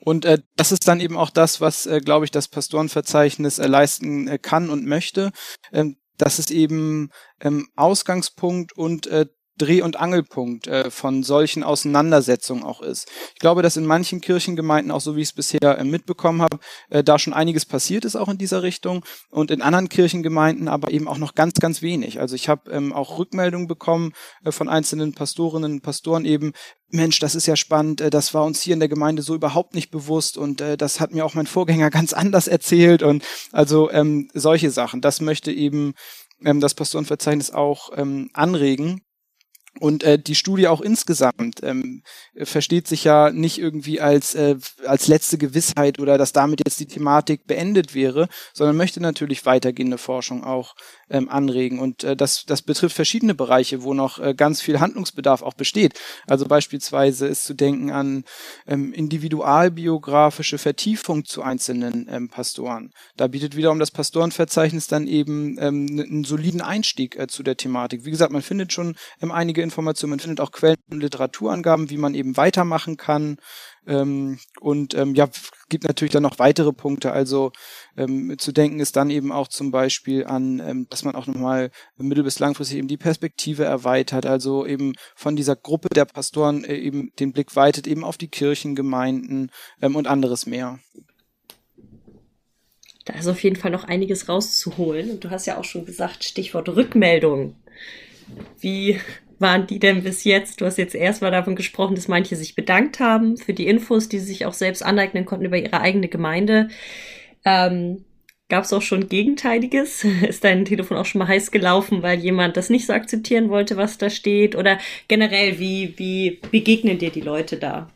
Und äh, das ist dann eben auch das, was, äh, glaube ich, das Pastorenverzeichnis äh, leisten äh, kann und möchte, ähm, dass es eben ähm, Ausgangspunkt und äh, Dreh- und Angelpunkt äh, von solchen Auseinandersetzungen auch ist. Ich glaube, dass in manchen Kirchengemeinden, auch so wie ich es bisher äh, mitbekommen habe, äh, da schon einiges passiert ist auch in dieser Richtung und in anderen Kirchengemeinden aber eben auch noch ganz, ganz wenig. Also ich habe ähm, auch Rückmeldungen bekommen äh, von einzelnen Pastorinnen und Pastoren eben, Mensch, das ist ja spannend, äh, das war uns hier in der Gemeinde so überhaupt nicht bewusst und äh, das hat mir auch mein Vorgänger ganz anders erzählt und also ähm, solche Sachen. Das möchte eben ähm, das Pastorenverzeichnis auch ähm, anregen und äh, die Studie auch insgesamt ähm, versteht sich ja nicht irgendwie als, äh, als letzte Gewissheit oder dass damit jetzt die Thematik beendet wäre, sondern möchte natürlich weitergehende Forschung auch ähm, anregen. Und äh, das, das betrifft verschiedene Bereiche, wo noch äh, ganz viel Handlungsbedarf auch besteht. Also beispielsweise ist zu denken an ähm, individualbiografische Vertiefung zu einzelnen ähm, Pastoren. Da bietet wiederum das Pastorenverzeichnis dann eben ähm, einen soliden Einstieg äh, zu der Thematik. Wie gesagt, man findet schon ähm, einige Informationen, man findet auch Quellen und Literaturangaben, wie man eben weitermachen kann. Ähm, und ähm, ja, gibt natürlich dann noch weitere Punkte. Also ähm, zu denken ist dann eben auch zum Beispiel an, ähm, dass man auch nochmal mittel- bis langfristig eben die Perspektive erweitert, also eben von dieser Gruppe der Pastoren äh, eben den Blick weitet eben auf die Kirchengemeinden ähm, und anderes mehr. Da ist auf jeden Fall noch einiges rauszuholen. Und du hast ja auch schon gesagt, Stichwort Rückmeldung. Wie waren die denn bis jetzt? Du hast jetzt erstmal davon gesprochen, dass manche sich bedankt haben für die Infos, die sie sich auch selbst aneignen konnten über ihre eigene Gemeinde. Ähm, Gab es auch schon Gegenteiliges? Ist dein Telefon auch schon mal heiß gelaufen, weil jemand das nicht so akzeptieren wollte, was da steht? Oder generell, wie, wie begegnen dir die Leute da?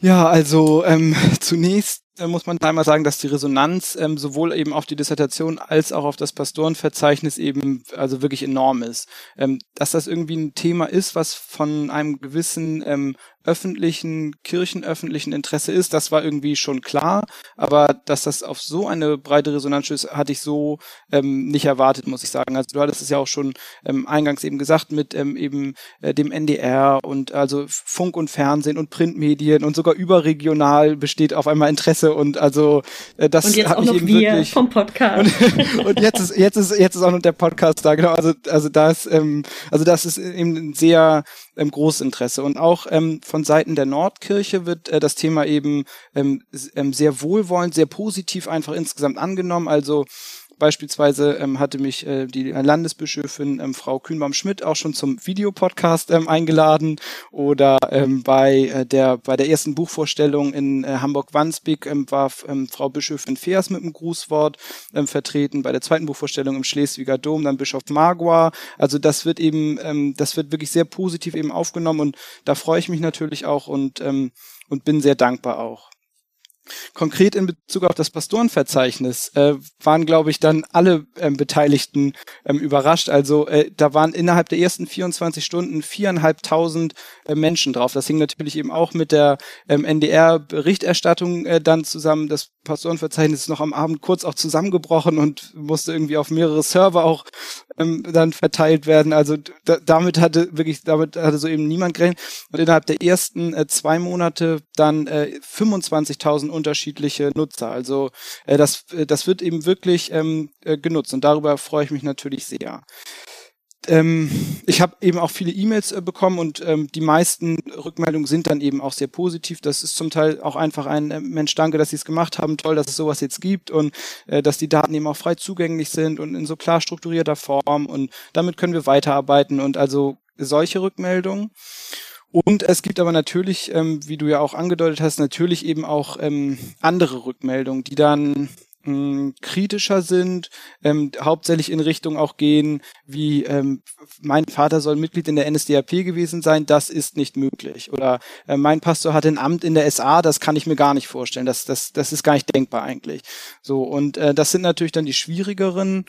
Ja, also ähm, zunächst muss man einmal sagen, dass die Resonanz ähm, sowohl eben auf die Dissertation als auch auf das Pastorenverzeichnis eben also wirklich enorm ist. Ähm, dass das irgendwie ein Thema ist, was von einem gewissen ähm, öffentlichen, kirchenöffentlichen Interesse ist, das war irgendwie schon klar, aber dass das auf so eine breite Resonanz ist, hatte ich so ähm, nicht erwartet, muss ich sagen. Also du hattest es ja auch schon ähm, eingangs eben gesagt mit ähm, eben äh, dem NDR und also Funk und Fernsehen und Printmedien und sogar überregional besteht auf einmal Interesse und also äh, das und jetzt hat auch mich noch eben wir wirklich vom Podcast. und, und jetzt ist jetzt ist jetzt ist auch noch der Podcast da genau also also das ähm, also das ist eben ein sehr ähm, großes Interesse und auch ähm, von Seiten der Nordkirche wird äh, das Thema eben ähm, ähm, sehr wohlwollend, sehr positiv einfach insgesamt angenommen. Also Beispielsweise ähm, hatte mich äh, die Landesbischöfin ähm, Frau Kühnbaum-Schmidt auch schon zum Videopodcast ähm, eingeladen oder ähm, bei äh, der bei der ersten Buchvorstellung in äh, Hamburg-Wandsbek ähm, war ähm, Frau Bischöfin Feers mit einem Grußwort ähm, vertreten. Bei der zweiten Buchvorstellung im Schleswiger Dom dann Bischof Magua. Also das wird eben ähm, das wird wirklich sehr positiv eben aufgenommen und da freue ich mich natürlich auch und ähm, und bin sehr dankbar auch. Konkret in Bezug auf das Pastorenverzeichnis äh, waren, glaube ich, dann alle ähm, Beteiligten ähm, überrascht. Also äh, da waren innerhalb der ersten 24 Stunden viereinhalbtausend äh, Menschen drauf. Das hing natürlich eben auch mit der ähm, NDR-Berichterstattung äh, dann zusammen. Das Pastorenverzeichnis ist noch am Abend kurz auch zusammengebrochen und musste irgendwie auf mehrere Server auch ähm, dann verteilt werden. Also da, damit hatte wirklich, damit hatte so eben niemand gerechnet. Und innerhalb der ersten äh, zwei Monate dann äh, 25.000 unterschiedliche Nutzer. Also äh, das, äh, das wird eben wirklich ähm, äh, genutzt und darüber freue ich mich natürlich sehr ähm, ich habe eben auch viele E-Mails äh, bekommen und ähm, die meisten Rückmeldungen sind dann eben auch sehr positiv. Das ist zum Teil auch einfach ein äh, Mensch, danke, dass Sie es gemacht haben, toll, dass es sowas jetzt gibt und äh, dass die Daten eben auch frei zugänglich sind und in so klar strukturierter Form und damit können wir weiterarbeiten und also solche Rückmeldungen. Und es gibt aber natürlich, ähm, wie du ja auch angedeutet hast, natürlich eben auch ähm, andere Rückmeldungen, die dann mh, kritischer sind, ähm, hauptsächlich in Richtung auch gehen, wie ähm, mein Vater soll Mitglied in der NSDAP gewesen sein, das ist nicht möglich. Oder äh, mein Pastor hat ein Amt in der SA, das kann ich mir gar nicht vorstellen. Das, das, das ist gar nicht denkbar eigentlich. So, und äh, das sind natürlich dann die schwierigeren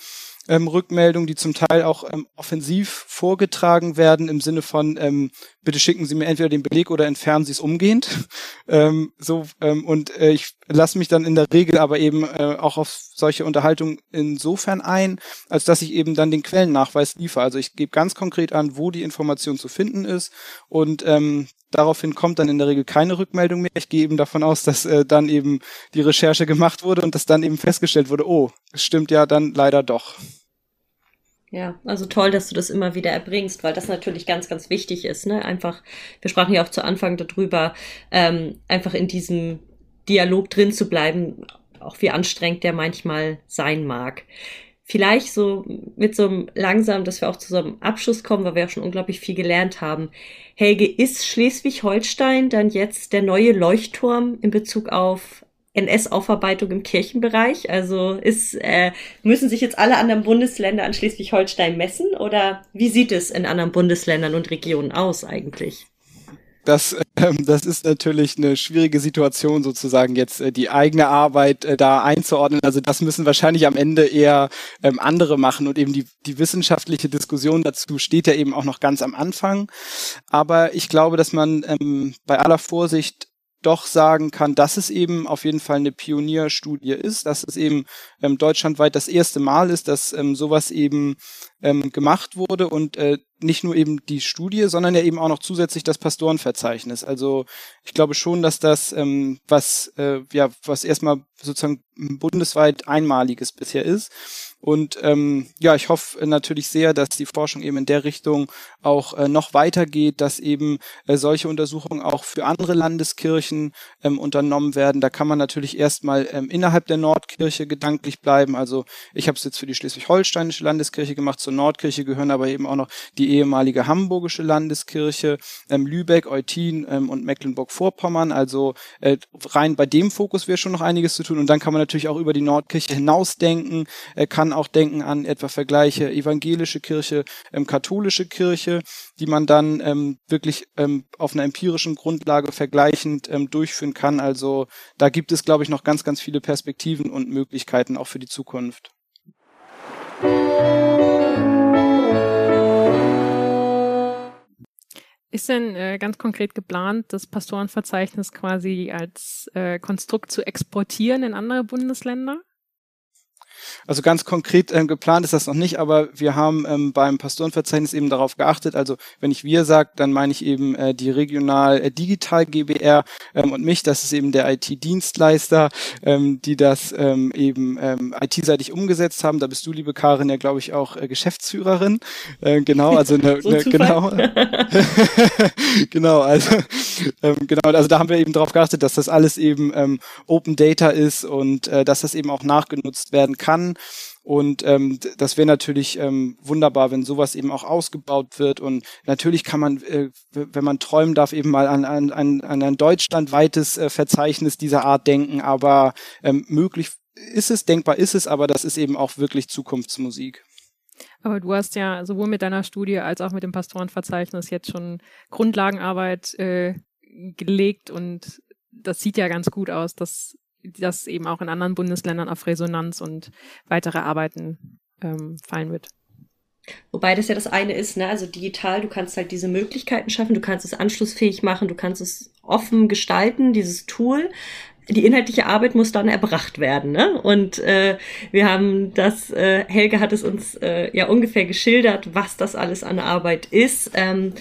ähm, Rückmeldungen, die zum Teil auch ähm, offensiv vorgetragen werden im Sinne von ähm, bitte schicken Sie mir entweder den Beleg oder entfernen Sie es umgehend. ähm, so ähm, und äh, ich lasse mich dann in der Regel aber eben äh, auch auf solche Unterhaltungen insofern ein, als dass ich eben dann den Quellennachweis liefere. Also ich gebe ganz konkret an, wo die Information zu finden ist und ähm, daraufhin kommt dann in der Regel keine Rückmeldung mehr. Ich gehe eben davon aus, dass äh, dann eben die Recherche gemacht wurde und dass dann eben festgestellt wurde, oh, es stimmt ja dann leider doch. Ja, also toll, dass du das immer wieder erbringst, weil das natürlich ganz, ganz wichtig ist. Ne? Einfach, wir sprachen ja auch zu Anfang darüber, ähm, einfach in diesem Dialog drin zu bleiben, auch wie anstrengend der manchmal sein mag. Vielleicht so mit so einem langsam, dass wir auch zu so einem Abschluss kommen, weil wir auch schon unglaublich viel gelernt haben. Helge, ist Schleswig-Holstein dann jetzt der neue Leuchtturm in Bezug auf NS-Aufarbeitung im Kirchenbereich? Also ist, äh, müssen sich jetzt alle anderen Bundesländer an Schleswig-Holstein messen oder wie sieht es in anderen Bundesländern und Regionen aus eigentlich? Das, ähm, das ist natürlich eine schwierige Situation, sozusagen jetzt äh, die eigene Arbeit äh, da einzuordnen. Also das müssen wahrscheinlich am Ende eher ähm, andere machen und eben die, die wissenschaftliche Diskussion dazu steht ja eben auch noch ganz am Anfang. Aber ich glaube, dass man ähm, bei aller Vorsicht doch sagen kann, dass es eben auf jeden Fall eine Pionierstudie ist, dass es eben ähm, deutschlandweit das erste Mal ist, dass ähm, sowas eben ähm, gemacht wurde und äh, nicht nur eben die Studie, sondern ja eben auch noch zusätzlich das Pastorenverzeichnis. Also ich glaube schon, dass das ähm, was äh, ja was erstmal sozusagen bundesweit einmaliges bisher ist und ähm, ja, ich hoffe natürlich sehr, dass die Forschung eben in der Richtung auch äh, noch weitergeht, dass eben äh, solche Untersuchungen auch für andere Landeskirchen ähm, unternommen werden. Da kann man natürlich erstmal ähm, innerhalb der Nordkirche gedanklich bleiben. Also ich habe es jetzt für die schleswig-holsteinische Landeskirche gemacht. Zur Nordkirche gehören aber eben auch noch die ehemalige hamburgische Landeskirche, ähm, Lübeck, Eutin ähm, und Mecklenburg-Vorpommern. Also äh, rein bei dem Fokus wäre schon noch einiges zu tun. Und dann kann man natürlich auch über die Nordkirche hinausdenken, äh, kann auch denken an etwa Vergleiche evangelische Kirche, ähm, katholische Kirche, die man dann ähm, wirklich ähm, auf einer empirischen Grundlage vergleichend ähm, durchführen kann. Also da gibt es, glaube ich, noch ganz, ganz viele Perspektiven und Möglichkeiten auch für die Zukunft. Ist denn äh, ganz konkret geplant, das Pastorenverzeichnis quasi als äh, Konstrukt zu exportieren in andere Bundesländer? Also ganz konkret ähm, geplant ist das noch nicht, aber wir haben ähm, beim Pastorenverzeichnis eben darauf geachtet. Also wenn ich wir sage, dann meine ich eben äh, die regional äh, digital GBR ähm, und mich. Das ist eben der IT-Dienstleister, ähm, die das ähm, eben ähm, IT-seitig umgesetzt haben. Da bist du, liebe Karin, ja glaube ich auch äh, Geschäftsführerin. Äh, genau, also ne, so ne, genau, genau, also ähm, genau, also da haben wir eben darauf geachtet, dass das alles eben ähm, Open Data ist und äh, dass das eben auch nachgenutzt werden kann kann. Und ähm, das wäre natürlich ähm, wunderbar, wenn sowas eben auch ausgebaut wird. Und natürlich kann man, äh, wenn man träumen darf, eben mal an, an, an ein deutschlandweites äh, Verzeichnis dieser Art denken. Aber ähm, möglich ist es, denkbar ist es, aber das ist eben auch wirklich Zukunftsmusik. Aber du hast ja sowohl mit deiner Studie als auch mit dem Pastorenverzeichnis jetzt schon Grundlagenarbeit äh, gelegt und das sieht ja ganz gut aus, dass das eben auch in anderen Bundesländern auf Resonanz und weitere Arbeiten ähm, fallen wird. Wobei das ja das eine ist, ne? Also digital, du kannst halt diese Möglichkeiten schaffen, du kannst es anschlussfähig machen, du kannst es offen gestalten, dieses Tool. die inhaltliche Arbeit muss dann erbracht werden. Ne? Und äh, wir haben das, äh, Helge hat es uns äh, ja ungefähr geschildert, was das alles an Arbeit ist. Ähm,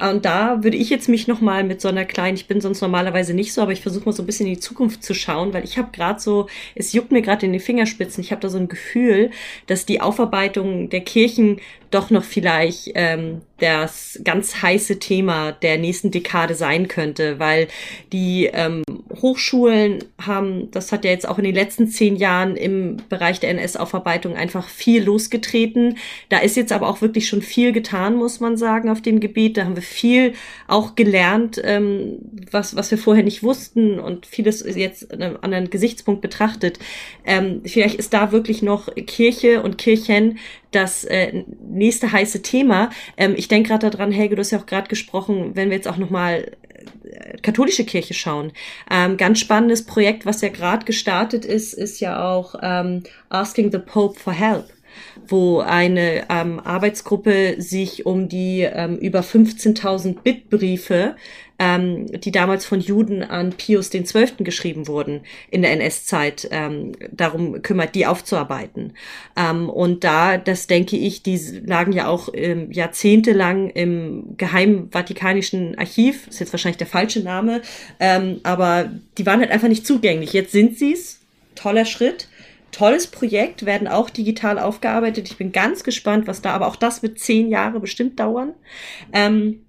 und da würde ich jetzt mich nochmal mit so einer kleinen, ich bin sonst normalerweise nicht so, aber ich versuche mal so ein bisschen in die Zukunft zu schauen, weil ich habe gerade so, es juckt mir gerade in den Fingerspitzen, ich habe da so ein Gefühl, dass die Aufarbeitung der Kirchen doch noch vielleicht ähm, das ganz heiße Thema der nächsten Dekade sein könnte, weil die ähm, Hochschulen haben, das hat ja jetzt auch in den letzten zehn Jahren im Bereich der NS-Aufarbeitung einfach viel losgetreten. Da ist jetzt aber auch wirklich schon viel getan, muss man sagen, auf dem Gebiet. Da haben wir viel auch gelernt, ähm, was, was wir vorher nicht wussten und vieles jetzt an einem anderen Gesichtspunkt betrachtet. Ähm, vielleicht ist da wirklich noch Kirche und Kirchen das äh, nächste heiße Thema. Ähm, ich denke gerade daran, Helge, du hast ja auch gerade gesprochen, wenn wir jetzt auch nochmal äh, katholische Kirche schauen. Ähm, ganz spannendes Projekt, was ja gerade gestartet ist, ist ja auch ähm, Asking the Pope for Help wo eine ähm, Arbeitsgruppe sich um die ähm, über 15.000 Bittbriefe ähm, die damals von Juden an Pius Zwölften geschrieben wurden in der NS-Zeit, ähm, darum kümmert, die aufzuarbeiten. Ähm, und da, das denke ich, die lagen ja auch ähm, jahrzehntelang im geheimen Vatikanischen Archiv, ist jetzt wahrscheinlich der falsche Name, ähm, aber die waren halt einfach nicht zugänglich. Jetzt sind sie's. Toller Schritt tolles Projekt, werden auch digital aufgearbeitet. Ich bin ganz gespannt, was da, aber auch das wird zehn Jahre bestimmt dauern. Ähm,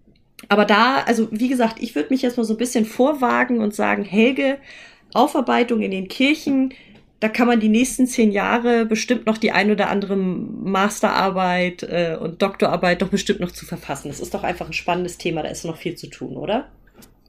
aber da, also wie gesagt, ich würde mich jetzt mal so ein bisschen vorwagen und sagen, Helge, Aufarbeitung in den Kirchen, da kann man die nächsten zehn Jahre bestimmt noch die ein oder andere Masterarbeit äh, und Doktorarbeit doch bestimmt noch zu verfassen. Das ist doch einfach ein spannendes Thema, da ist noch viel zu tun, oder?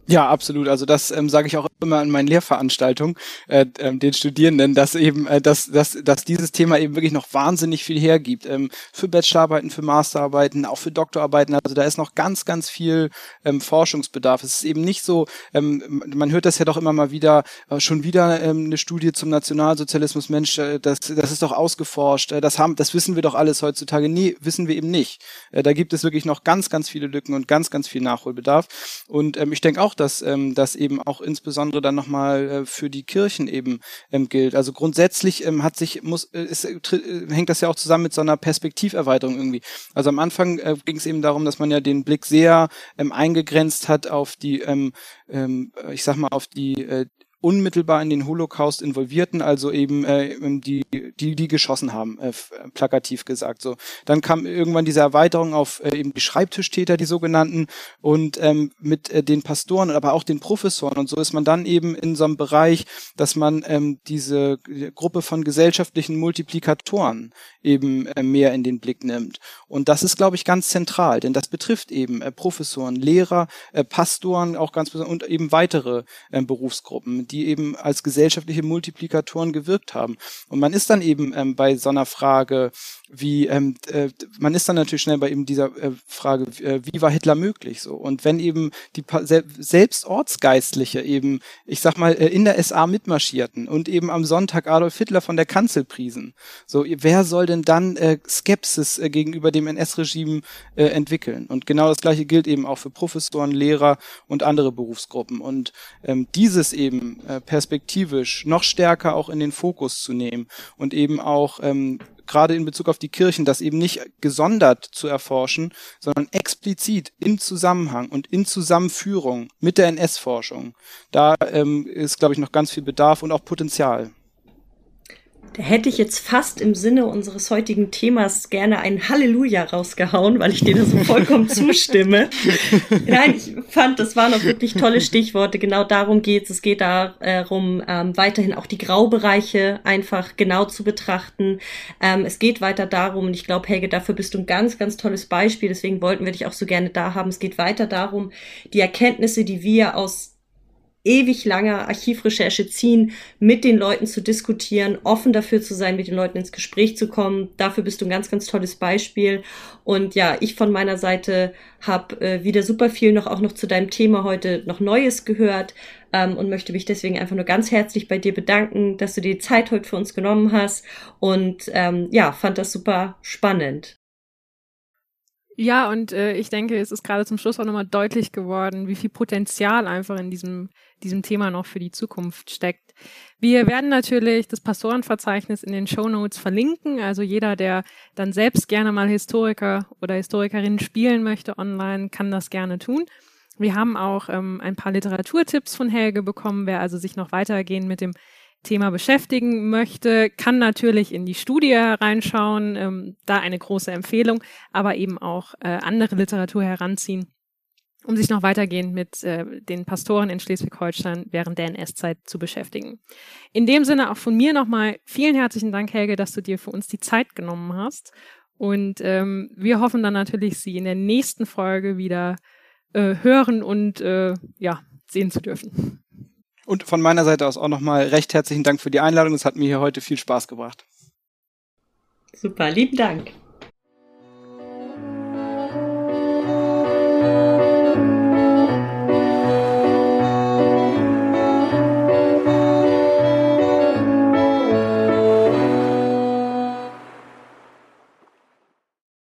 Ja, absolut. Also das ähm, sage ich auch immer in meinen Lehrveranstaltungen äh, äh, den Studierenden, dass eben, äh, dass, dass, dass dieses Thema eben wirklich noch wahnsinnig viel hergibt. Ähm, für Bachelorarbeiten, für Masterarbeiten, auch für Doktorarbeiten. Also da ist noch ganz, ganz viel ähm, Forschungsbedarf. Es ist eben nicht so, ähm, man hört das ja doch immer mal wieder, äh, schon wieder ähm, eine Studie zum Nationalsozialismus, Mensch, äh, das, das ist doch ausgeforscht, äh, das haben, das wissen wir doch alles heutzutage. Nee, wissen wir eben nicht. Äh, da gibt es wirklich noch ganz, ganz viele Lücken und ganz, ganz viel Nachholbedarf. Und ähm, ich denke auch, dass ähm, das eben auch insbesondere dann nochmal äh, für die Kirchen eben ähm, gilt. Also grundsätzlich ähm, hat sich, muss, äh, ist, äh, hängt das ja auch zusammen mit so einer Perspektiverweiterung irgendwie. Also am Anfang äh, ging es eben darum, dass man ja den Blick sehr ähm, eingegrenzt hat auf die, ähm, ähm, ich sag mal, auf die äh, unmittelbar in den Holocaust involvierten, also eben äh, die, die, die geschossen haben, äh, plakativ gesagt. So, dann kam irgendwann diese Erweiterung auf äh, eben die Schreibtischtäter, die sogenannten, und ähm, mit äh, den Pastoren, aber auch den Professoren. Und so ist man dann eben in so einem Bereich, dass man ähm, diese Gruppe von gesellschaftlichen Multiplikatoren eben äh, mehr in den Blick nimmt. Und das ist, glaube ich, ganz zentral, denn das betrifft eben äh, Professoren, Lehrer, äh, Pastoren, auch ganz besonders und eben weitere äh, Berufsgruppen, die eben als gesellschaftliche Multiplikatoren gewirkt haben. Und man ist dann eben ähm, bei so einer Frage, wie ähm, äh, man ist dann natürlich schnell bei eben dieser äh, Frage, äh, wie war Hitler möglich so? Und wenn eben die pa selbst Ortsgeistliche eben, ich sag mal, äh, in der SA mitmarschierten und eben am Sonntag Adolf Hitler von der Kanzel priesen, so wer soll denn dann äh, Skepsis äh, gegenüber dem NS-Regime entwickeln? Und genau das gleiche gilt eben auch für Professoren, Lehrer und andere Berufsgruppen. Und ähm, dieses eben äh, perspektivisch noch stärker auch in den Fokus zu nehmen und eben auch ähm, gerade in Bezug auf die Kirchen, das eben nicht gesondert zu erforschen, sondern explizit im Zusammenhang und in Zusammenführung mit der NS-Forschung. Da ähm, ist, glaube ich, noch ganz viel Bedarf und auch Potenzial. Da hätte ich jetzt fast im Sinne unseres heutigen Themas gerne ein Halleluja rausgehauen, weil ich dir da so vollkommen zustimme. Nein, ich fand, das waren auch wirklich tolle Stichworte. Genau darum geht's. Es geht darum, ähm, weiterhin auch die Graubereiche einfach genau zu betrachten. Ähm, es geht weiter darum, und ich glaube, Helge, dafür bist du ein ganz, ganz tolles Beispiel. Deswegen wollten wir dich auch so gerne da haben. Es geht weiter darum, die Erkenntnisse, die wir aus ewig langer Archivrecherche ziehen, mit den Leuten zu diskutieren, offen dafür zu sein, mit den Leuten ins Gespräch zu kommen. Dafür bist du ein ganz, ganz tolles Beispiel. Und ja, ich von meiner Seite habe äh, wieder super viel noch auch noch zu deinem Thema heute noch Neues gehört ähm, und möchte mich deswegen einfach nur ganz herzlich bei dir bedanken, dass du die Zeit heute für uns genommen hast und ähm, ja, fand das super spannend. Ja, und äh, ich denke, es ist gerade zum Schluss auch nochmal deutlich geworden, wie viel Potenzial einfach in diesem, diesem Thema noch für die Zukunft steckt. Wir werden natürlich das Pastorenverzeichnis in den Show Notes verlinken. Also jeder, der dann selbst gerne mal Historiker oder Historikerin spielen möchte online, kann das gerne tun. Wir haben auch ähm, ein paar Literaturtipps von Helge bekommen. Wer also sich noch weitergehend mit dem Thema beschäftigen möchte, kann natürlich in die Studie reinschauen, ähm, da eine große Empfehlung, aber eben auch äh, andere Literatur heranziehen, um sich noch weitergehend mit äh, den Pastoren in Schleswig-Holstein während der NS-Zeit zu beschäftigen. In dem Sinne auch von mir nochmal vielen herzlichen Dank, Helge, dass du dir für uns die Zeit genommen hast. Und ähm, wir hoffen dann natürlich, Sie in der nächsten Folge wieder äh, hören und äh, ja, sehen zu dürfen. Und von meiner Seite aus auch nochmal recht herzlichen Dank für die Einladung. Es hat mir hier heute viel Spaß gebracht. Super, lieben Dank.